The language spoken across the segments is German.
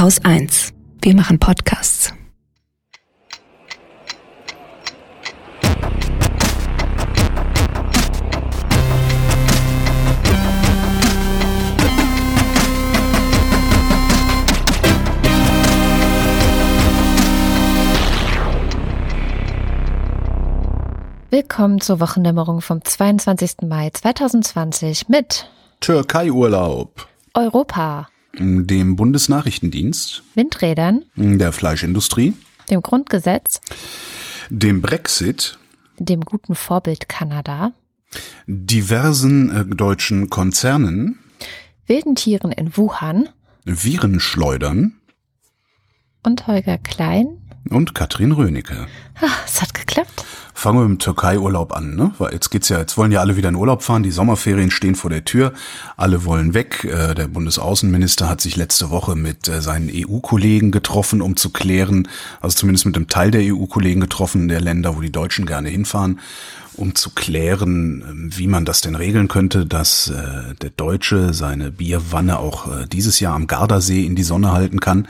Haus 1. Wir machen Podcasts. Willkommen zur Wochendämmerung vom 22. Mai 2020 mit Türkei-Urlaub, Europa, dem Bundesnachrichtendienst, Windrädern, der Fleischindustrie, dem Grundgesetz, dem Brexit, dem guten Vorbild Kanada, diversen äh, deutschen Konzernen, wilden Tieren in Wuhan. Virenschleudern. Und Holger Klein. Und Katrin Rönecke. Ah, es hat geklappt. Fangen wir mit dem Türkei-Urlaub an, ne? Weil jetzt geht's ja, jetzt wollen ja alle wieder in Urlaub fahren. Die Sommerferien stehen vor der Tür. Alle wollen weg. Äh, Der Bundesaußenminister hat sich letzte Woche mit äh, seinen EU-Kollegen getroffen, um zu klären, also zumindest mit einem Teil der EU-Kollegen getroffen, der Länder, wo die Deutschen gerne hinfahren, um zu klären, ähm, wie man das denn regeln könnte, dass äh, der Deutsche seine Bierwanne auch äh, dieses Jahr am Gardasee in die Sonne halten kann.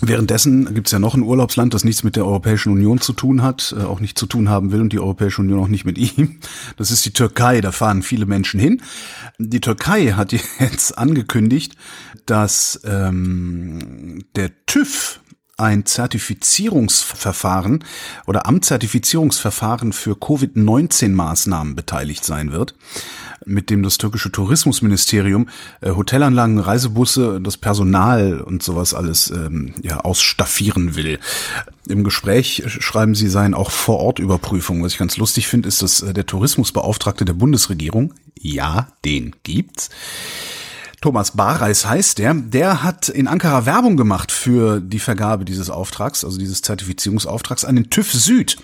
Währenddessen gibt's ja noch ein Urlaubsland, das nichts mit der Europäischen Union zu tun hat, äh, auch nicht zu tun haben will und die Europäische Union auch nicht mit ihm. Das ist die Türkei, da fahren viele Menschen hin. Die Türkei hat jetzt angekündigt, dass ähm, der TÜV ein Zertifizierungsverfahren oder am Zertifizierungsverfahren für Covid-19-Maßnahmen beteiligt sein wird, mit dem das türkische Tourismusministerium äh, Hotelanlagen, Reisebusse, das Personal und sowas alles ähm, ja, ausstaffieren will. Im Gespräch schreiben sie, seien auch Vor-Ort-Überprüfungen. Was ich ganz lustig finde, ist, dass äh, der Tourismusbeauftragte der Bundesregierung, ja, den gibt's, Thomas Bareis heißt der, der hat in Ankara Werbung gemacht für die Vergabe dieses Auftrags, also dieses Zertifizierungsauftrags an den TÜV Süd.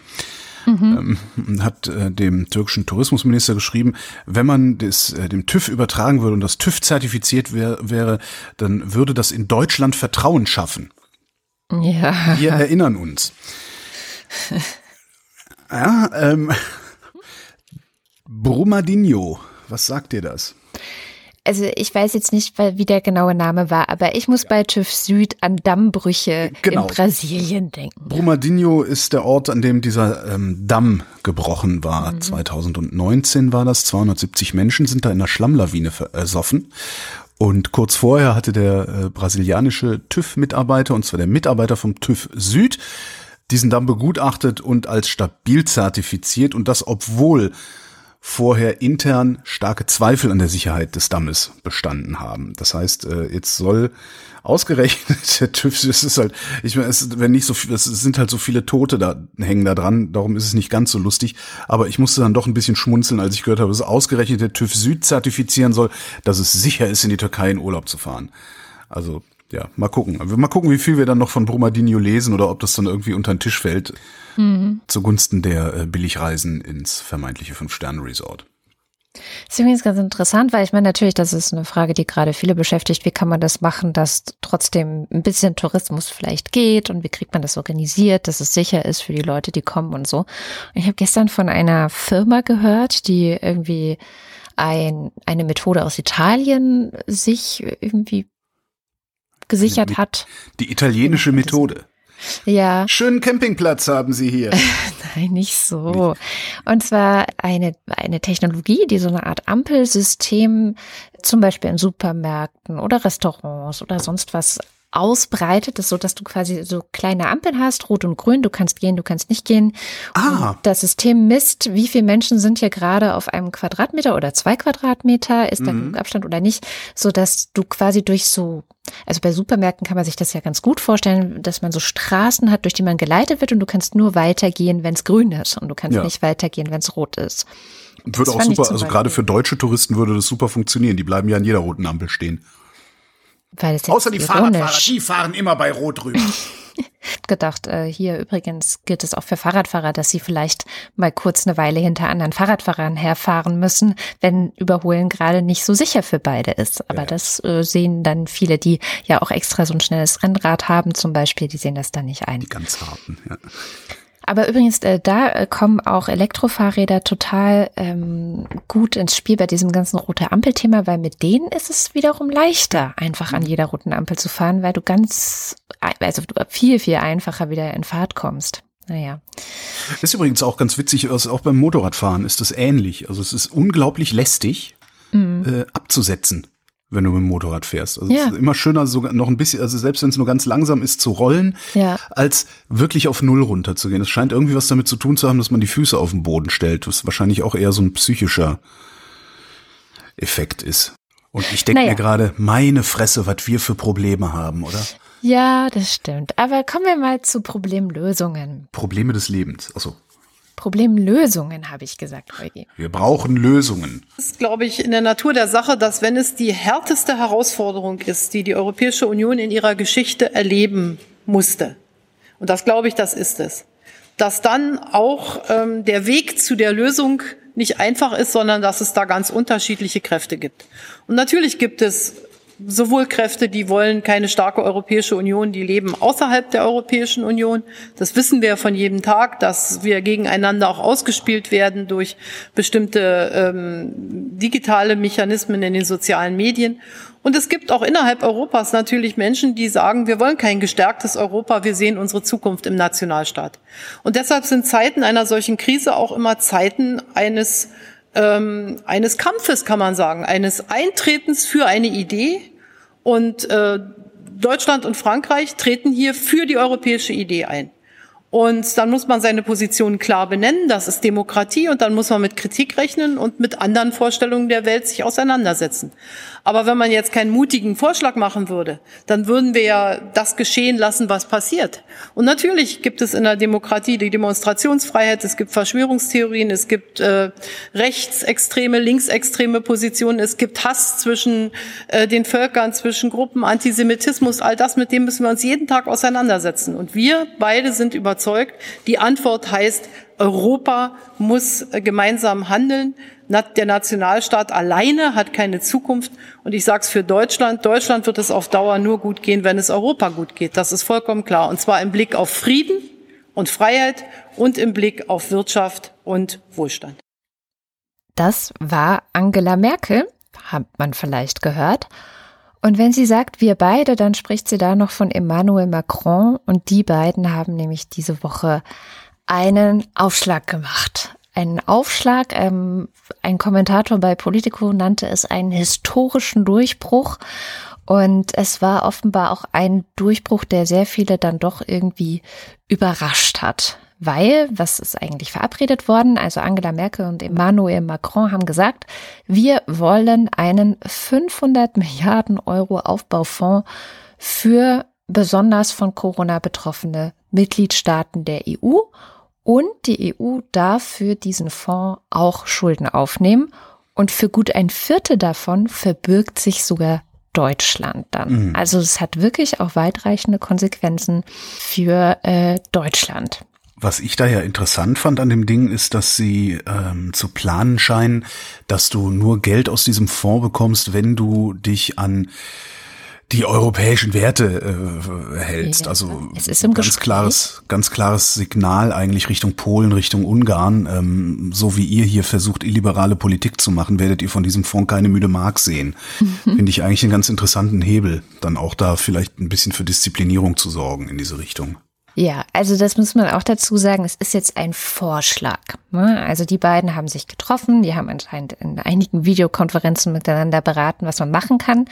Ähm, hat äh, dem türkischen Tourismusminister geschrieben, wenn man das äh, dem TÜV übertragen würde und das TÜV zertifiziert wär, wäre, dann würde das in Deutschland Vertrauen schaffen. Ja. Wir erinnern uns. Ja, ähm, Brumadinho, was sagt dir das? Also ich weiß jetzt nicht, wie der genaue Name war, aber ich muss bei TÜV Süd an Dammbrüche Genau. in Brasilien denken. Brumadinho ist der Ort, an dem dieser ähm, Damm gebrochen war. 2019 war das. 270 Menschen sind da in einer Schlammlawine versoffen. Und kurz vorher hatte der äh, brasilianische TÜV-Mitarbeiter, und zwar der Mitarbeiter vom TÜV Süd, diesen Damm begutachtet und als stabil zertifiziert. Und das, obwohl vorher intern starke Zweifel an der Sicherheit des Dammes bestanden haben. Das heißt, äh, jetzt soll ausgerechnet der TÜV, es ist halt, ich meine, es, wenn nicht so viel, es sind halt so viele Tote da hängen da dran, darum ist es nicht ganz so lustig. Aber ich musste dann doch ein bisschen schmunzeln, als ich gehört habe, dass ausgerechnet der TÜV Süd zertifizieren soll, dass es sicher ist, in die Türkei in Urlaub zu fahren. Also ja, mal gucken. Mal gucken, wie viel wir dann noch von Brumadinho lesen oder ob das dann irgendwie unter den Tisch fällt zugunsten der äh, Billigreisen ins vermeintliche Fünf-Sterne-Resort. Das ist übrigens ganz interessant, weil ich meine natürlich, das ist eine Frage, die gerade viele beschäftigt. Wie kann man das machen, dass trotzdem ein bisschen Tourismus vielleicht geht und wie kriegt man das organisiert, dass es sicher ist für die Leute, die kommen und so. Und ich habe gestern von einer Firma gehört, die irgendwie ein, eine Methode aus Italien sich irgendwie gesichert Mit- hat. Die italienische Methode. Ja. Schönen Campingplatz haben Sie hier. Nein, nicht so. Und zwar eine, eine Technologie, die so eine Art Ampelsystem zum Beispiel in Supermärkten oder Restaurants oder sonst was ausbreitet, ist so, dass du quasi so kleine Ampeln hast, rot und grün, du kannst gehen, du kannst nicht gehen. Ah. Und das System misst, wie viele Menschen sind hier gerade auf einem Quadratmeter oder zwei Quadratmeter, ist da genug Abstand oder nicht, so dass du quasi durch so, also bei Supermärkten kann man sich das ja ganz gut vorstellen, dass man so Straßen hat, durch die man geleitet wird und du kannst nur weitergehen, wenn es grün ist und du kannst Ja. nicht weitergehen, wenn es rot ist. Würde Das auch super, also gerade für deutsche Touristen würde das super funktionieren. Die bleiben ja an jeder roten Ampel stehen. Außer die Fahrradfahrer, die fahren immer bei Rot rüber. gedacht, äh, hier übrigens gilt es auch für Fahrradfahrer, dass sie vielleicht mal kurz eine Weile hinter anderen Fahrradfahrern herfahren müssen, wenn Überholen gerade nicht so sicher für beide ist. Aber das äh, sehen dann viele, die ja auch extra so ein schnelles Rennrad haben zum Beispiel, die sehen das dann nicht ein. Die ganz harten, ja. Aber übrigens, äh, da äh, kommen auch Elektrofahrräder total ähm, gut ins Spiel bei diesem ganzen rote Ampel-Thema, weil mit denen ist es wiederum leichter, einfach an jeder roten Ampel zu fahren, weil du ganz, also viel, viel einfacher wieder in Fahrt kommst. Naja. Ist übrigens auch ganz witzig, also auch beim Motorradfahren ist das ähnlich. Also es ist unglaublich lästig mhm. äh, abzusetzen wenn du mit dem Motorrad fährst. Also ja. es ist immer schöner, sogar noch ein bisschen, also selbst wenn es nur ganz langsam ist, zu rollen, ja. als wirklich auf Null runterzugehen. Es scheint irgendwie was damit zu tun zu haben, dass man die Füße auf den Boden stellt, was wahrscheinlich auch eher so ein psychischer Effekt ist. Und ich denke naja. mir gerade, meine Fresse, was wir für Probleme haben, oder? Ja, das stimmt. Aber kommen wir mal zu Problemlösungen. Probleme des Lebens. Also Problemlösungen, habe ich gesagt, Eugi. Wir brauchen Lösungen. Das ist, glaube ich, in der Natur der Sache, dass wenn es die härteste Herausforderung ist, die die Europäische Union in ihrer Geschichte erleben musste, und das glaube ich, das ist es, dass dann auch ähm, der Weg zu der Lösung nicht einfach ist, sondern dass es da ganz unterschiedliche Kräfte gibt. Und natürlich gibt es sowohl Kräfte, die wollen keine starke Europäische Union, die leben außerhalb der Europäischen Union. Das wissen wir von jedem Tag, dass wir gegeneinander auch ausgespielt werden durch bestimmte ähm, digitale Mechanismen in den sozialen Medien. Und es gibt auch innerhalb Europas natürlich Menschen, die sagen, wir wollen kein gestärktes Europa, wir sehen unsere Zukunft im Nationalstaat. Und deshalb sind Zeiten einer solchen Krise auch immer Zeiten eines ähm, eines Kampfes, kann man sagen, eines Eintretens für eine Idee. Und äh, Deutschland und Frankreich treten hier für die europäische Idee ein. Und dann muss man seine Position klar benennen, das ist Demokratie, und dann muss man mit Kritik rechnen und mit anderen Vorstellungen der Welt sich auseinandersetzen. Aber wenn man jetzt keinen mutigen Vorschlag machen würde, dann würden wir ja das geschehen lassen, was passiert. Und natürlich gibt es in der Demokratie die Demonstrationsfreiheit, es gibt Verschwörungstheorien, es gibt äh, rechtsextreme, linksextreme Positionen, es gibt Hass zwischen äh, den Völkern, zwischen Gruppen, Antisemitismus, all das, mit dem müssen wir uns jeden Tag auseinandersetzen. Und wir beide sind überzeugt, die Antwort heißt, Europa muss äh, gemeinsam handeln. Der Nationalstaat alleine hat keine Zukunft. Und ich sage es für Deutschland, Deutschland wird es auf Dauer nur gut gehen, wenn es Europa gut geht. Das ist vollkommen klar. Und zwar im Blick auf Frieden und Freiheit und im Blick auf Wirtschaft und Wohlstand. Das war Angela Merkel, hat man vielleicht gehört. Und wenn sie sagt, wir beide, dann spricht sie da noch von Emmanuel Macron. Und die beiden haben nämlich diese Woche einen Aufschlag gemacht einen Aufschlag. Ähm, ein Kommentator bei Politico nannte es einen historischen Durchbruch. Und es war offenbar auch ein Durchbruch, der sehr viele dann doch irgendwie überrascht hat. Weil, was ist eigentlich verabredet worden? Also Angela Merkel und Emmanuel Macron haben gesagt, wir wollen einen 500 Milliarden Euro Aufbaufonds für besonders von Corona betroffene Mitgliedstaaten der EU und die EU darf für diesen Fonds auch Schulden aufnehmen. Und für gut ein Viertel davon verbirgt sich sogar Deutschland dann. Mhm. Also es hat wirklich auch weitreichende Konsequenzen für äh, Deutschland. Was ich da ja interessant fand an dem Ding ist, dass sie ähm, zu planen scheinen, dass du nur Geld aus diesem Fonds bekommst, wenn du dich an die europäischen Werte äh, hältst. Ja, also es ist im ganz Gespräch. klares, ganz klares Signal eigentlich Richtung Polen, Richtung Ungarn. Ähm, so wie ihr hier versucht, illiberale Politik zu machen, werdet ihr von diesem Fonds keine müde Mark sehen. Mhm. Finde ich eigentlich einen ganz interessanten Hebel, dann auch da vielleicht ein bisschen für Disziplinierung zu sorgen in diese Richtung. Ja, also das muss man auch dazu sagen, es ist jetzt ein Vorschlag. Ne? Also die beiden haben sich getroffen, die haben anscheinend in einigen Videokonferenzen miteinander beraten, was man machen kann.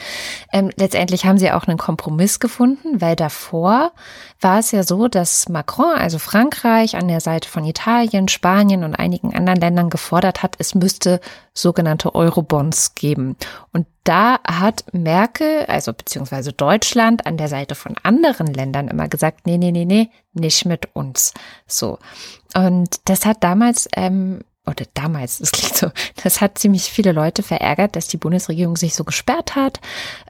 Ähm, letztendlich haben sie auch einen Kompromiss gefunden, weil davor war es ja so, dass Macron, also Frankreich, an der Seite von Italien, Spanien und einigen anderen Ländern gefordert hat, es müsste sogenannte Eurobonds geben. Und da hat Merkel, also beziehungsweise Deutschland an der Seite von anderen Ländern immer gesagt, nee, nee, nee, nee, nicht mit uns. So. Und das hat damals ähm, oder damals, das klingt so, das hat ziemlich viele Leute verärgert, dass die Bundesregierung sich so gesperrt hat.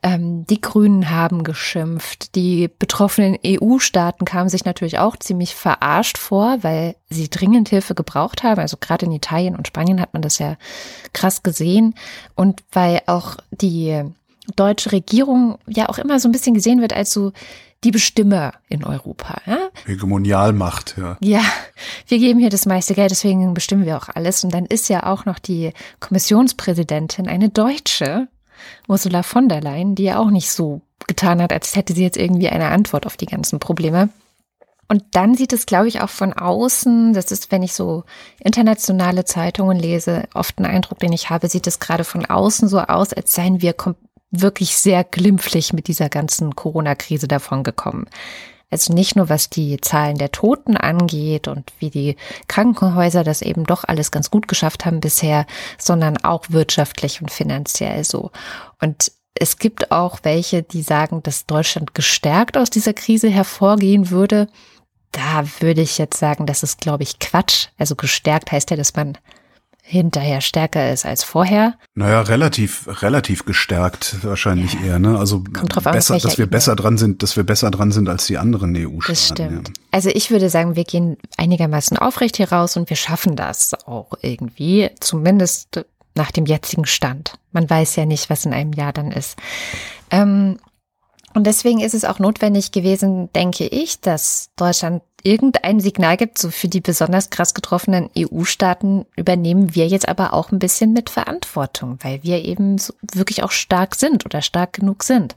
Ähm, die Grünen haben geschimpft. Die betroffenen EU-Staaten kamen sich natürlich auch ziemlich verarscht vor, weil sie dringend Hilfe gebraucht haben. Also gerade in Italien und Spanien hat man das ja krass gesehen. Und weil auch die deutsche Regierung ja auch immer so ein bisschen gesehen wird als so die Bestimmer in Europa. Ja? Hegemonialmacht, ja. Ja, wir geben hier das meiste Geld, deswegen bestimmen wir auch alles. Und dann ist ja auch noch die Kommissionspräsidentin eine Deutsche, Ursula von der Leyen, die ja auch nicht so getan hat, als hätte sie jetzt irgendwie eine Antwort auf die ganzen Probleme. Und dann sieht es, glaube ich, auch von außen, das ist, wenn ich so internationale Zeitungen lese, oft ein Eindruck, den ich habe, sieht es gerade von außen so aus, als seien wir wirklich sehr glimpflich mit dieser ganzen Corona-Krise davongekommen. Also nicht nur was die Zahlen der Toten angeht und wie die Krankenhäuser das eben doch alles ganz gut geschafft haben bisher, sondern auch wirtschaftlich und finanziell so. Und es gibt auch welche, die sagen, dass Deutschland gestärkt aus dieser Krise hervorgehen würde. Da würde ich jetzt sagen, das ist, glaube ich, Quatsch. Also gestärkt heißt ja, dass man hinterher stärker ist als vorher. Naja, relativ, relativ gestärkt wahrscheinlich ja. eher, ne? Also drauf besser, an, dass wir besser dran sind, dass wir besser dran sind als die anderen EU-Staaten. Das stimmt. Ja. Also ich würde sagen, wir gehen einigermaßen aufrecht hier raus und wir schaffen das auch irgendwie, zumindest nach dem jetzigen Stand. Man weiß ja nicht, was in einem Jahr dann ist. Ähm, und deswegen ist es auch notwendig gewesen, denke ich, dass Deutschland irgendein Signal gibt, so für die besonders krass getroffenen EU-Staaten übernehmen wir jetzt aber auch ein bisschen mit Verantwortung, weil wir eben so wirklich auch stark sind oder stark genug sind.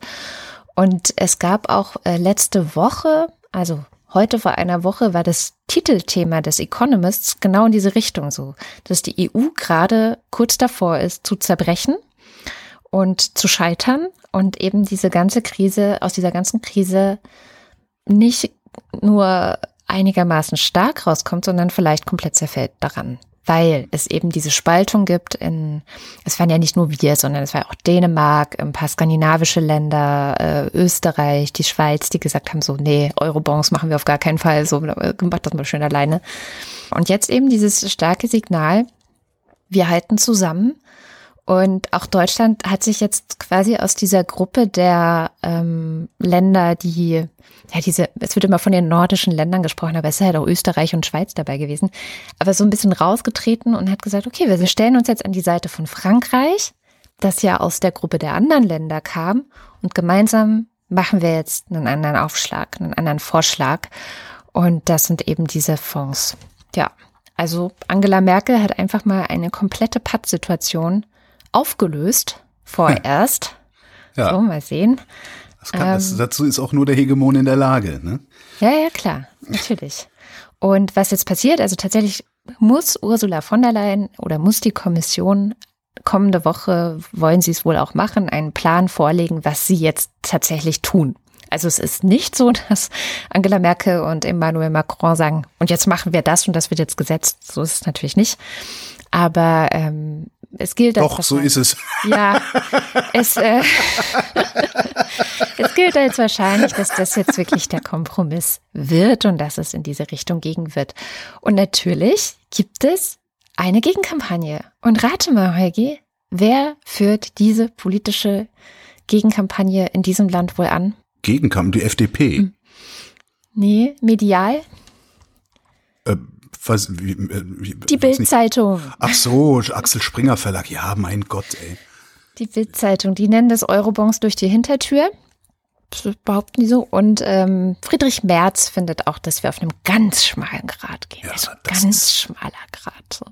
Und es gab auch äh, letzte Woche, also heute vor einer Woche, war das Titelthema des Economists genau in diese Richtung so, dass die EU gerade kurz davor ist zu zerbrechen und zu scheitern und eben diese ganze Krise, aus dieser ganzen Krise nicht nur einigermaßen stark rauskommt, sondern vielleicht komplett zerfällt daran. Weil es eben diese Spaltung gibt in, es waren ja nicht nur wir, sondern es war auch Dänemark, ein paar skandinavische Länder, äh, Österreich, die Schweiz, die gesagt haben so, nee, Eurobonds machen wir auf gar keinen Fall, so, macht das mal schön alleine. Und jetzt eben dieses starke Signal, wir halten zusammen und auch Deutschland hat sich jetzt quasi aus dieser Gruppe der ähm, Länder, die, ja, diese, es wird immer von den nordischen Ländern gesprochen, aber es ist halt auch Österreich und Schweiz dabei gewesen, aber so ein bisschen rausgetreten und hat gesagt, okay, wir stellen uns jetzt an die Seite von Frankreich, das ja aus der Gruppe der anderen Länder kam und gemeinsam machen wir jetzt einen anderen Aufschlag, einen anderen Vorschlag. Und das sind eben diese Fonds. Ja, also Angela Merkel hat einfach mal eine komplette Pattsituation aufgelöst, vorerst. Ja. So, mal sehen. Das kann, das, ähm, dazu ist auch nur der Hegemon in der Lage. Ne? Ja, ja, klar, natürlich. Und was jetzt passiert, also tatsächlich muss Ursula von der Leyen oder muss die Kommission kommende Woche, wollen sie es wohl auch machen, einen Plan vorlegen, was sie jetzt tatsächlich tun. Also es ist nicht so, dass Angela Merkel und Emmanuel Macron sagen, und jetzt machen wir das und das wird jetzt gesetzt. So ist es natürlich nicht. Aber ähm, es gilt Doch, so ist es. Ja, es, äh, es gilt als wahrscheinlich, dass das jetzt wirklich der Kompromiss wird und dass es in diese Richtung gehen wird. Und natürlich gibt es eine Gegenkampagne. Und rate mal, Heugi, wer führt diese politische Gegenkampagne in diesem Land wohl an? Gegenkampagne, die FDP. Hm. Nee, medial? Äh, was, wie, wie, die Bildzeitung. Ach so, Axel Springer Verlag. Ja, mein Gott, ey. Die Bildzeitung, die nennen das Eurobonds durch die Hintertür. Das behaupten die so. Und ähm, Friedrich Merz findet auch, dass wir auf einem ganz schmalen Grad gehen. Ja, also ganz schmaler Grad. So.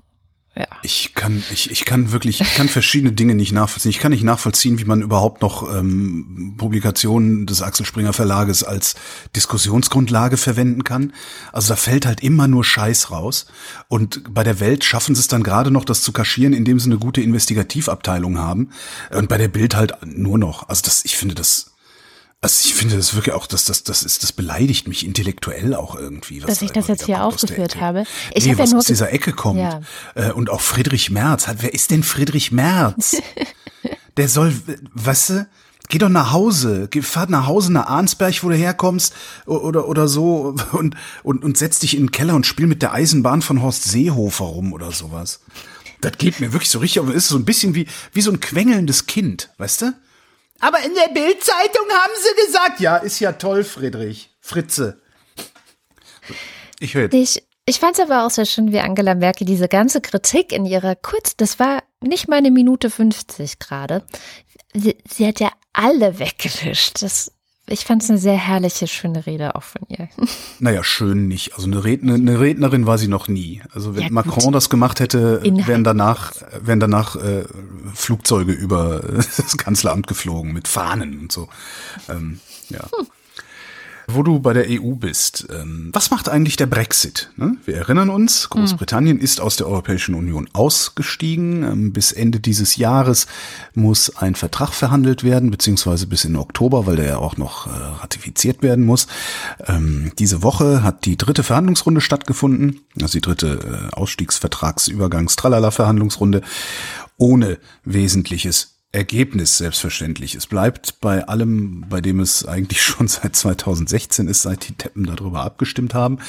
Ja. Ich kann, ich, ich kann wirklich, ich kann verschiedene Dinge nicht nachvollziehen. Ich kann nicht nachvollziehen, wie man überhaupt noch ähm, Publikationen des Axel Springer Verlages als Diskussionsgrundlage verwenden kann. Also da fällt halt immer nur Scheiß raus. Und bei der Welt schaffen sie es dann gerade noch, das zu kaschieren, indem sie eine gute Investigativabteilung haben. Und bei der Bild halt nur noch. Also das, ich finde das also ich finde das wirklich auch, dass das, das ist, das beleidigt mich intellektuell auch irgendwie. Was dass ich das jetzt hier aufgeführt habe. Ich nee, hab was ja nur aus dieser Ecke kommt. Ja. Äh, und auch Friedrich Merz. Wer ist denn Friedrich Merz? Der soll, weißt du, geh doch nach Hause, geh, fahr nach Hause nach Arnsberg, wo du herkommst, oder, oder so, und, und, und setz dich in den Keller und spiel mit der Eisenbahn von Horst Seehofer rum oder sowas. Das geht mir wirklich so richtig, aber ist so ein bisschen wie, wie so ein quengelndes Kind, weißt du? Aber in der Bildzeitung haben sie gesagt, ja, ist ja toll, Friedrich. Fritze. Ich höre Ich, ich fand es aber auch sehr schön, wie Angela Merkel diese ganze Kritik in ihrer kurz, das war nicht mal eine Minute 50 gerade. Sie, sie hat ja alle weggewischt. Das ich fand es eine sehr herrliche, schöne Rede auch von ihr. Naja, schön nicht. Also eine, Redner, eine Rednerin war sie noch nie. Also wenn Ja, Macron das gemacht hätte, Inhalt. wären danach, wären danach äh, Flugzeuge über das Kanzleramt geflogen mit Fahnen und so. Ähm, ja. Wo du bei der EU bist, ähm, was macht eigentlich der Brexit? Ne? Wir erinnern uns, Großbritannien ist aus der Europäischen Union ausgestiegen. Ähm, bis Ende dieses Jahres muss ein Vertrag verhandelt werden, beziehungsweise bis in Oktober, weil der ja auch noch äh, ratifiziert werden muss. Ähm, diese Woche hat die dritte Verhandlungsrunde stattgefunden, also die dritte äh, Ausstiegsvertragsübergangs-Tralala-Verhandlungsrunde, ohne wesentliches Ergebnis selbstverständlich. Es bleibt bei allem, bei dem es eigentlich schon seit 2016 ist, seit die Teppen darüber abgestimmt haben.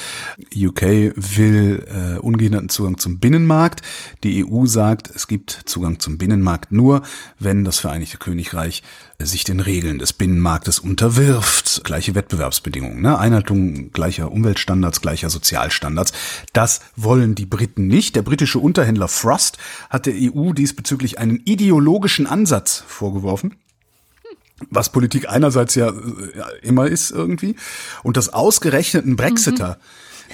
UK will äh, ungehinderten Zugang zum Binnenmarkt. Die EU sagt, es gibt Zugang zum Binnenmarkt nur, wenn das Vereinigte Königreich sich den Regeln des Binnenmarktes unterwirft. Gleiche Wettbewerbsbedingungen, ne? Einhaltung gleicher Umweltstandards, gleicher Sozialstandards. Das wollen die Briten nicht. Der britische Unterhändler Frost hat der EU diesbezüglich einen ideologischen Ansatz vorgeworfen. Was Politik einerseits ja, äh, immer ist irgendwie. Und das ausgerechneten Brexiter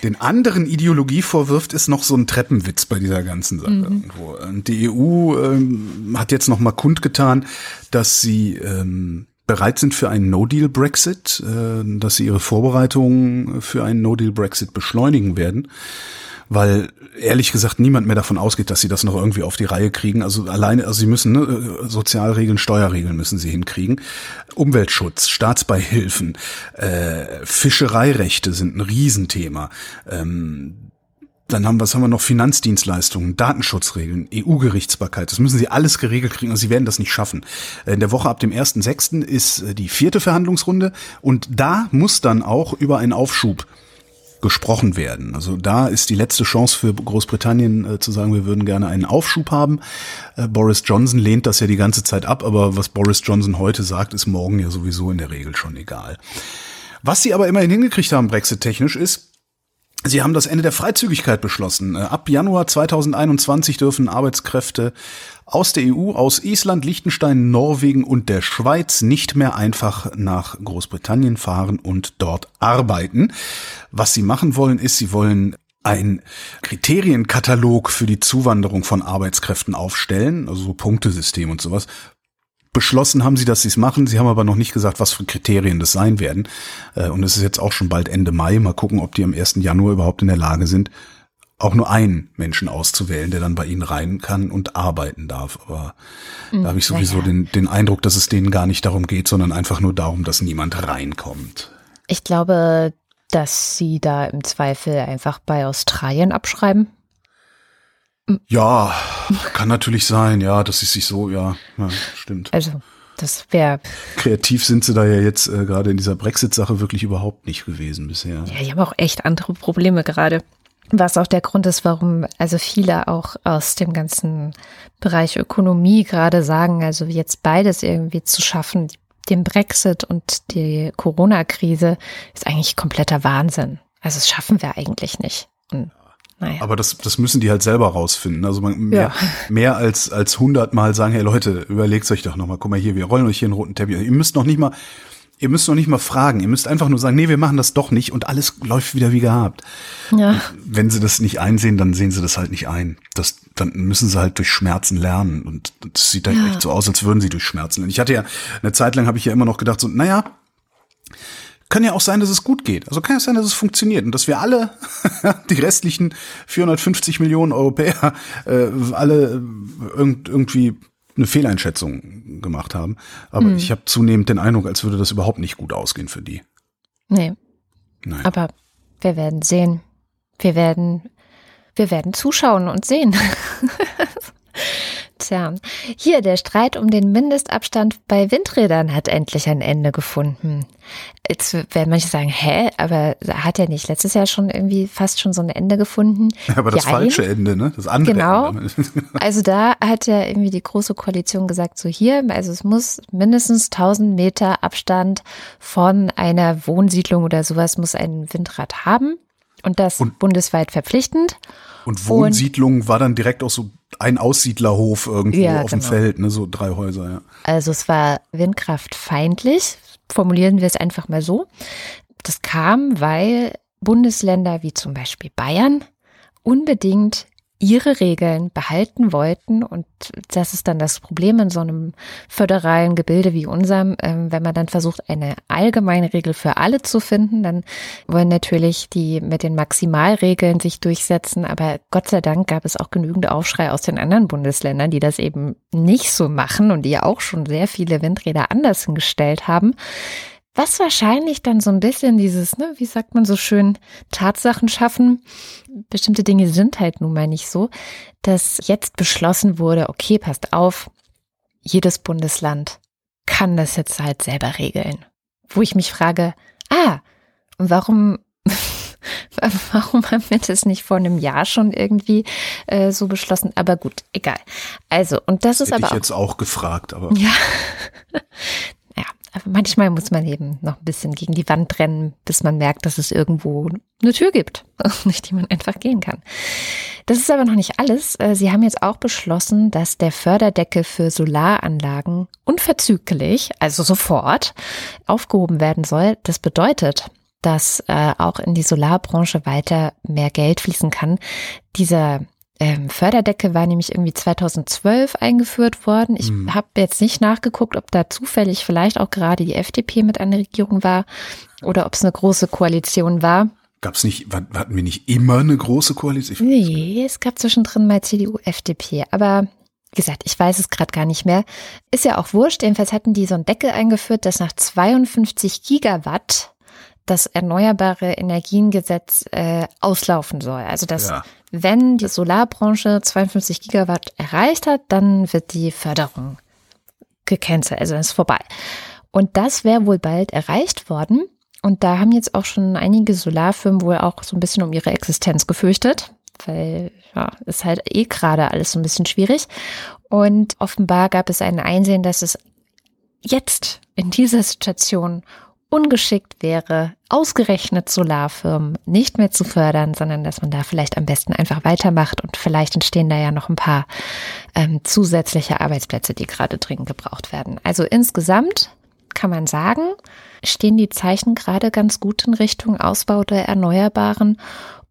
den anderen Ideologie vorwirft, ist noch so ein Treppenwitz bei dieser ganzen Sache irgendwo. Und die EU ähm, hat jetzt noch mal kundgetan, dass sie ähm, bereit sind für einen No-Deal-Brexit, äh, dass sie ihre Vorbereitungen für einen No-Deal-Brexit beschleunigen werden weil ehrlich gesagt niemand mehr davon ausgeht, dass sie das noch irgendwie auf die Reihe kriegen. Also alleine, also sie müssen ne, Sozialregeln, Steuerregeln müssen sie hinkriegen. Umweltschutz, Staatsbeihilfen, äh, Fischereirechte sind ein Riesenthema. Ähm, dann haben, was haben wir noch? Finanzdienstleistungen, Datenschutzregeln, EU-Gerichtsbarkeit. Das müssen sie alles geregelt kriegen und sie werden das nicht schaffen. In der Woche ab dem 1.6. ist äh, die vierte Verhandlungsrunde und da muss dann auch über einen Aufschub gesprochen werden. Also da ist die letzte Chance für Großbritannien äh, zu sagen, wir würden gerne einen Aufschub haben. Äh, Boris Johnson lehnt das ja die ganze Zeit ab, aber was Boris Johnson heute sagt, ist morgen ja sowieso in der Regel schon egal. Was sie aber immerhin hingekriegt haben, Brexit-technisch, ist, Sie haben das Ende der Freizügigkeit beschlossen. Äh, Ab Januar 2021 dürfen Arbeitskräfte aus der EU, aus Island, Liechtenstein, Norwegen und der Schweiz nicht mehr einfach nach Großbritannien fahren und dort arbeiten. Was sie machen wollen, ist, sie wollen ein Kriterienkatalog für die Zuwanderung von Arbeitskräften aufstellen, also so Punktesystem und sowas. Beschlossen haben sie, dass sie es machen. Sie haben aber noch nicht gesagt, was für Kriterien das sein werden. Äh, Und es ist jetzt auch schon bald Ende Mai. Mal gucken, ob die am 1. Januar überhaupt in der Lage sind, auch nur einen Menschen auszuwählen, der dann bei ihnen rein kann und arbeiten darf. Aber da habe ich sowieso naja. den, den Eindruck, dass es denen gar nicht darum geht, sondern einfach nur darum, dass niemand reinkommt. Ich glaube, dass sie da im Zweifel einfach bei Australien abschreiben. Ja, kann natürlich sein, ja, dass sie sich so, ja, ja stimmt. Also, das wäre, Kreativ sind sie da ja jetzt äh, gerade in dieser Brexit-Sache wirklich überhaupt nicht gewesen bisher. ja, die haben auch echt andere Probleme gerade. Was auch der Grund ist, warum also viele auch aus dem ganzen Bereich Ökonomie gerade sagen, also jetzt beides irgendwie zu schaffen, den Brexit und die Corona-Krise ist eigentlich kompletter Wahnsinn. Also das schaffen wir eigentlich nicht. Und, naja. Aber das, das müssen die halt selber rausfinden. Also man, mehr, Ja. mehr als als hundertmal sagen, hey Leute, überlegt euch doch noch mal, guck mal hier, wir rollen euch hier einen roten Teppich. Ihr müsst noch nicht mal, ihr müsst noch nicht mal fragen. Ihr müsst einfach nur sagen, nee, wir machen das doch nicht und alles läuft wieder wie gehabt. ja. Wenn sie das nicht einsehen, dann sehen sie das halt nicht ein. Das, dann müssen sie halt durch Schmerzen lernen. Und das sieht dann Ja. echt so aus, als würden sie durch Schmerzen lernen. Ich hatte ja, eine Zeit lang habe ich ja immer noch gedacht, so, naja, kann ja auch sein, dass es gut geht. Also kann ja sein, dass es funktioniert und dass wir alle, die restlichen 450 Millionen Europäer, äh, alle äh, irgend, irgendwie eine Fehleinschätzung gemacht haben. Aber ich habe zunehmend den Eindruck, als würde das überhaupt nicht gut ausgehen für die. Nee, Nein. aber wir werden sehen. Wir werden, wir werden zuschauen und sehen. Tja, hier der Streit um den Mindestabstand bei Windrädern hat endlich ein Ende gefunden. Jetzt werden manche sagen, hä, aber hat er nicht letztes Jahr schon irgendwie fast schon so ein Ende gefunden? Aber das Jein. falsche Ende, ne? Das andere Genau. Ende. Also da hat ja irgendwie die große Koalition gesagt, so hier, also es muss mindestens 1000 Meter Abstand von einer Wohnsiedlung oder sowas muss ein Windrad haben. Und das Und- bundesweit verpflichtend. Und Wohnsiedlung war dann direkt auch so ein Aussiedlerhof irgendwo Ja, auf dem genau. Feld, ne? So drei Häuser, ja. Also es war windkraftfeindlich, Formulieren wir es einfach mal so. Das kam, weil Bundesländer wie zum Beispiel Bayern unbedingt ihre Regeln behalten wollten. Und das ist dann das Problem in so einem föderalen Gebilde wie unserem. Ähm, wenn man dann versucht, eine allgemeine Regel für alle zu finden, dann wollen natürlich die mit den Maximalregeln sich durchsetzen. Aber Gott sei Dank gab es auch genügend Aufschrei aus den anderen Bundesländern, die das eben nicht so machen und die auch schon sehr viele Windräder anders hingestellt haben. Was wahrscheinlich dann so ein bisschen dieses, ne, wie sagt man so schön, Tatsachen schaffen. Bestimmte Dinge sind halt nun mal nicht so, dass jetzt beschlossen wurde, okay, passt auf, jedes Bundesland kann das jetzt halt selber regeln. Wo ich mich frage, ah, warum Warum haben wir das nicht vor einem Jahr schon irgendwie äh, so beschlossen? Aber gut, egal. Also, und das, das ist aber. Ich jetzt auch gefragt, aber. Ja. Aber manchmal muss man eben noch ein bisschen gegen die Wand rennen, bis man merkt, dass es irgendwo eine Tür gibt, durch die man einfach gehen kann. Das ist aber noch nicht alles. Äh, Sie haben jetzt auch beschlossen, dass der Förderdeckel für Solaranlagen unverzüglich, also sofort, aufgehoben werden soll. Das bedeutet, dass äh, auch in die Solarbranche weiter mehr Geld fließen kann. Dieser ähm, Förderdecke war nämlich irgendwie 2012 eingeführt worden. Ich mhm. habe jetzt nicht nachgeguckt, ob da zufällig vielleicht auch gerade die FDP mit an der Regierung war oder ob es eine große Koalition war. Gab es nicht, hatten wir nicht immer eine große Koalition? Nee, es gab zwischendrin mal CDU, FDP, aber wie gesagt, ich weiß es gerade gar nicht mehr. Ist ja auch wurscht. Jedenfalls hatten die so einen Deckel eingeführt, dass nach 52 Gigawatt das Erneuerbare Energiengesetz äh, auslaufen soll. Also dass ja. Wenn die Solarbranche 52 Gigawatt erreicht hat, dann wird die Förderung gecancelt, also ist vorbei. Und das wäre wohl bald erreicht worden. Und da haben jetzt auch schon einige Solarfirmen wohl auch so ein bisschen um ihre Existenz gefürchtet, weil ja, ist halt eh gerade alles so ein bisschen schwierig. Und offenbar gab es ein Einsehen, dass es jetzt in dieser Situation ungeschickt wäre, ausgerechnet Solarfirmen nicht mehr zu fördern, sondern dass man da vielleicht am besten einfach weitermacht und vielleicht entstehen da ja noch ein paar ähm, zusätzliche Arbeitsplätze, die gerade dringend gebraucht werden. Also insgesamt kann man sagen, stehen die Zeichen gerade ganz gut in Richtung Ausbau der Erneuerbaren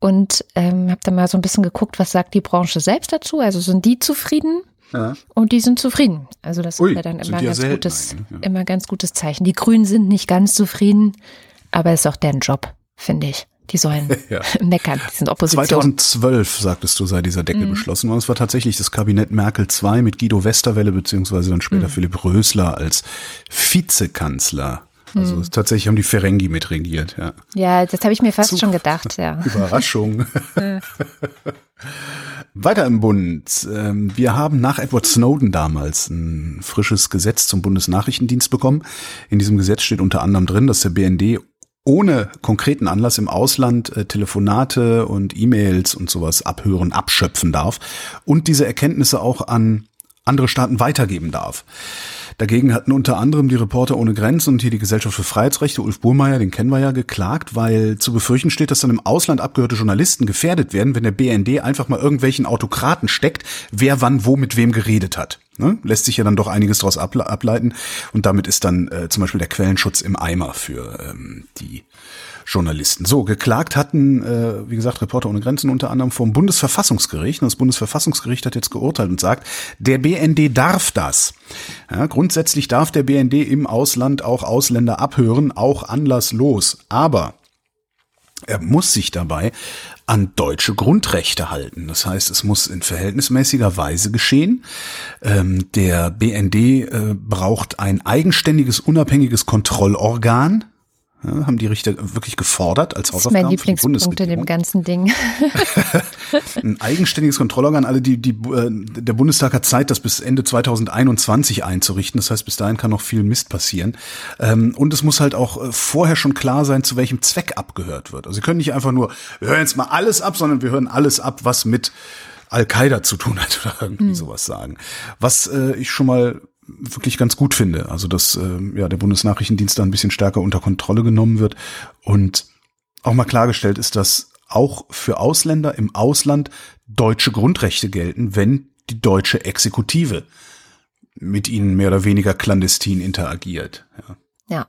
und ähm, habe da mal so ein bisschen geguckt, was sagt die Branche selbst dazu? Also sind die zufrieden? Ja. Und die sind zufrieden. Also das Ui, ist ja dann immer, ganz gutes, ja. immer ganz gutes Zeichen. Die Grünen sind nicht ganz zufrieden, aber es ist auch deren Job, finde ich. Die sollen ja. meckern, die sind Opposition. 2012, sagtest du, sei dieser Deckel mhm. beschlossen worden. Es war tatsächlich das Kabinett Merkel II mit Guido Westerwelle beziehungsweise dann später mhm. Philipp Rösler als Vizekanzler. Also mhm. tatsächlich haben die Ferengi mitregiert, ja. Ja, das habe ich mir fast Zug. schon gedacht, ja. Überraschung. Weiter im Bund. Ähm, wir haben nach Edward Snowden damals ein frisches Gesetz zum Bundesnachrichtendienst bekommen. In diesem Gesetz steht unter anderem drin, dass der BND ohne konkreten Anlass im Ausland äh, Telefonate und E-Mails und sowas abhören, abschöpfen darf und diese Erkenntnisse auch an andere Staaten weitergeben darf. Dagegen hatten unter anderem die Reporter ohne Grenzen und hier die Gesellschaft für Freiheitsrechte, Ulf Burmeier, den kennen wir ja, geklagt, weil zu befürchten steht, dass dann im Ausland abgehörte Journalisten gefährdet werden, wenn der BND einfach mal irgendwelchen Autokraten steckt, wer wann wo mit wem geredet hat. Ne? Lässt sich ja dann doch einiges daraus ableiten und damit ist dann äh, zum Beispiel der Quellenschutz im Eimer für ähm, die Journalisten. So, geklagt hatten, äh, wie gesagt, Reporter ohne Grenzen unter anderem vom Bundesverfassungsgericht. Und das Bundesverfassungsgericht hat jetzt geurteilt und sagt, der BND darf das. Ja, grundsätzlich darf der BND im Ausland auch Ausländer abhören, auch anlasslos. Aber er muss sich dabei an deutsche Grundrechte halten. Das heißt, es muss in verhältnismäßiger Weise geschehen. Ähm, der BND äh, braucht ein eigenständiges, unabhängiges Kontrollorgan, ja, haben die Richter wirklich gefordert als Hausaufgaben. Das ist mein Lieblingspunkt in dem ganzen Ding. Ein eigenständiges Kontrollorgan. Alle die, die, äh, der Bundestag hat Zeit, das bis Ende 2021 einzurichten. Das heißt, bis dahin kann noch viel Mist passieren. Ähm, und es muss halt auch äh, vorher schon klar sein, zu welchem Zweck abgehört wird. Also Sie können nicht einfach nur, wir hören jetzt mal alles ab, sondern wir hören alles ab, was mit Al-Qaida zu tun hat oder irgendwie mhm. sowas sagen. Was äh, ich schon mal wirklich ganz gut finde. Also dass äh, ja der Bundesnachrichtendienst da ein bisschen stärker unter Kontrolle genommen wird und auch mal klargestellt ist, dass auch für Ausländer im Ausland deutsche Grundrechte gelten, wenn die deutsche Exekutive mit ihnen mehr oder weniger clandestin interagiert. Ja. ja.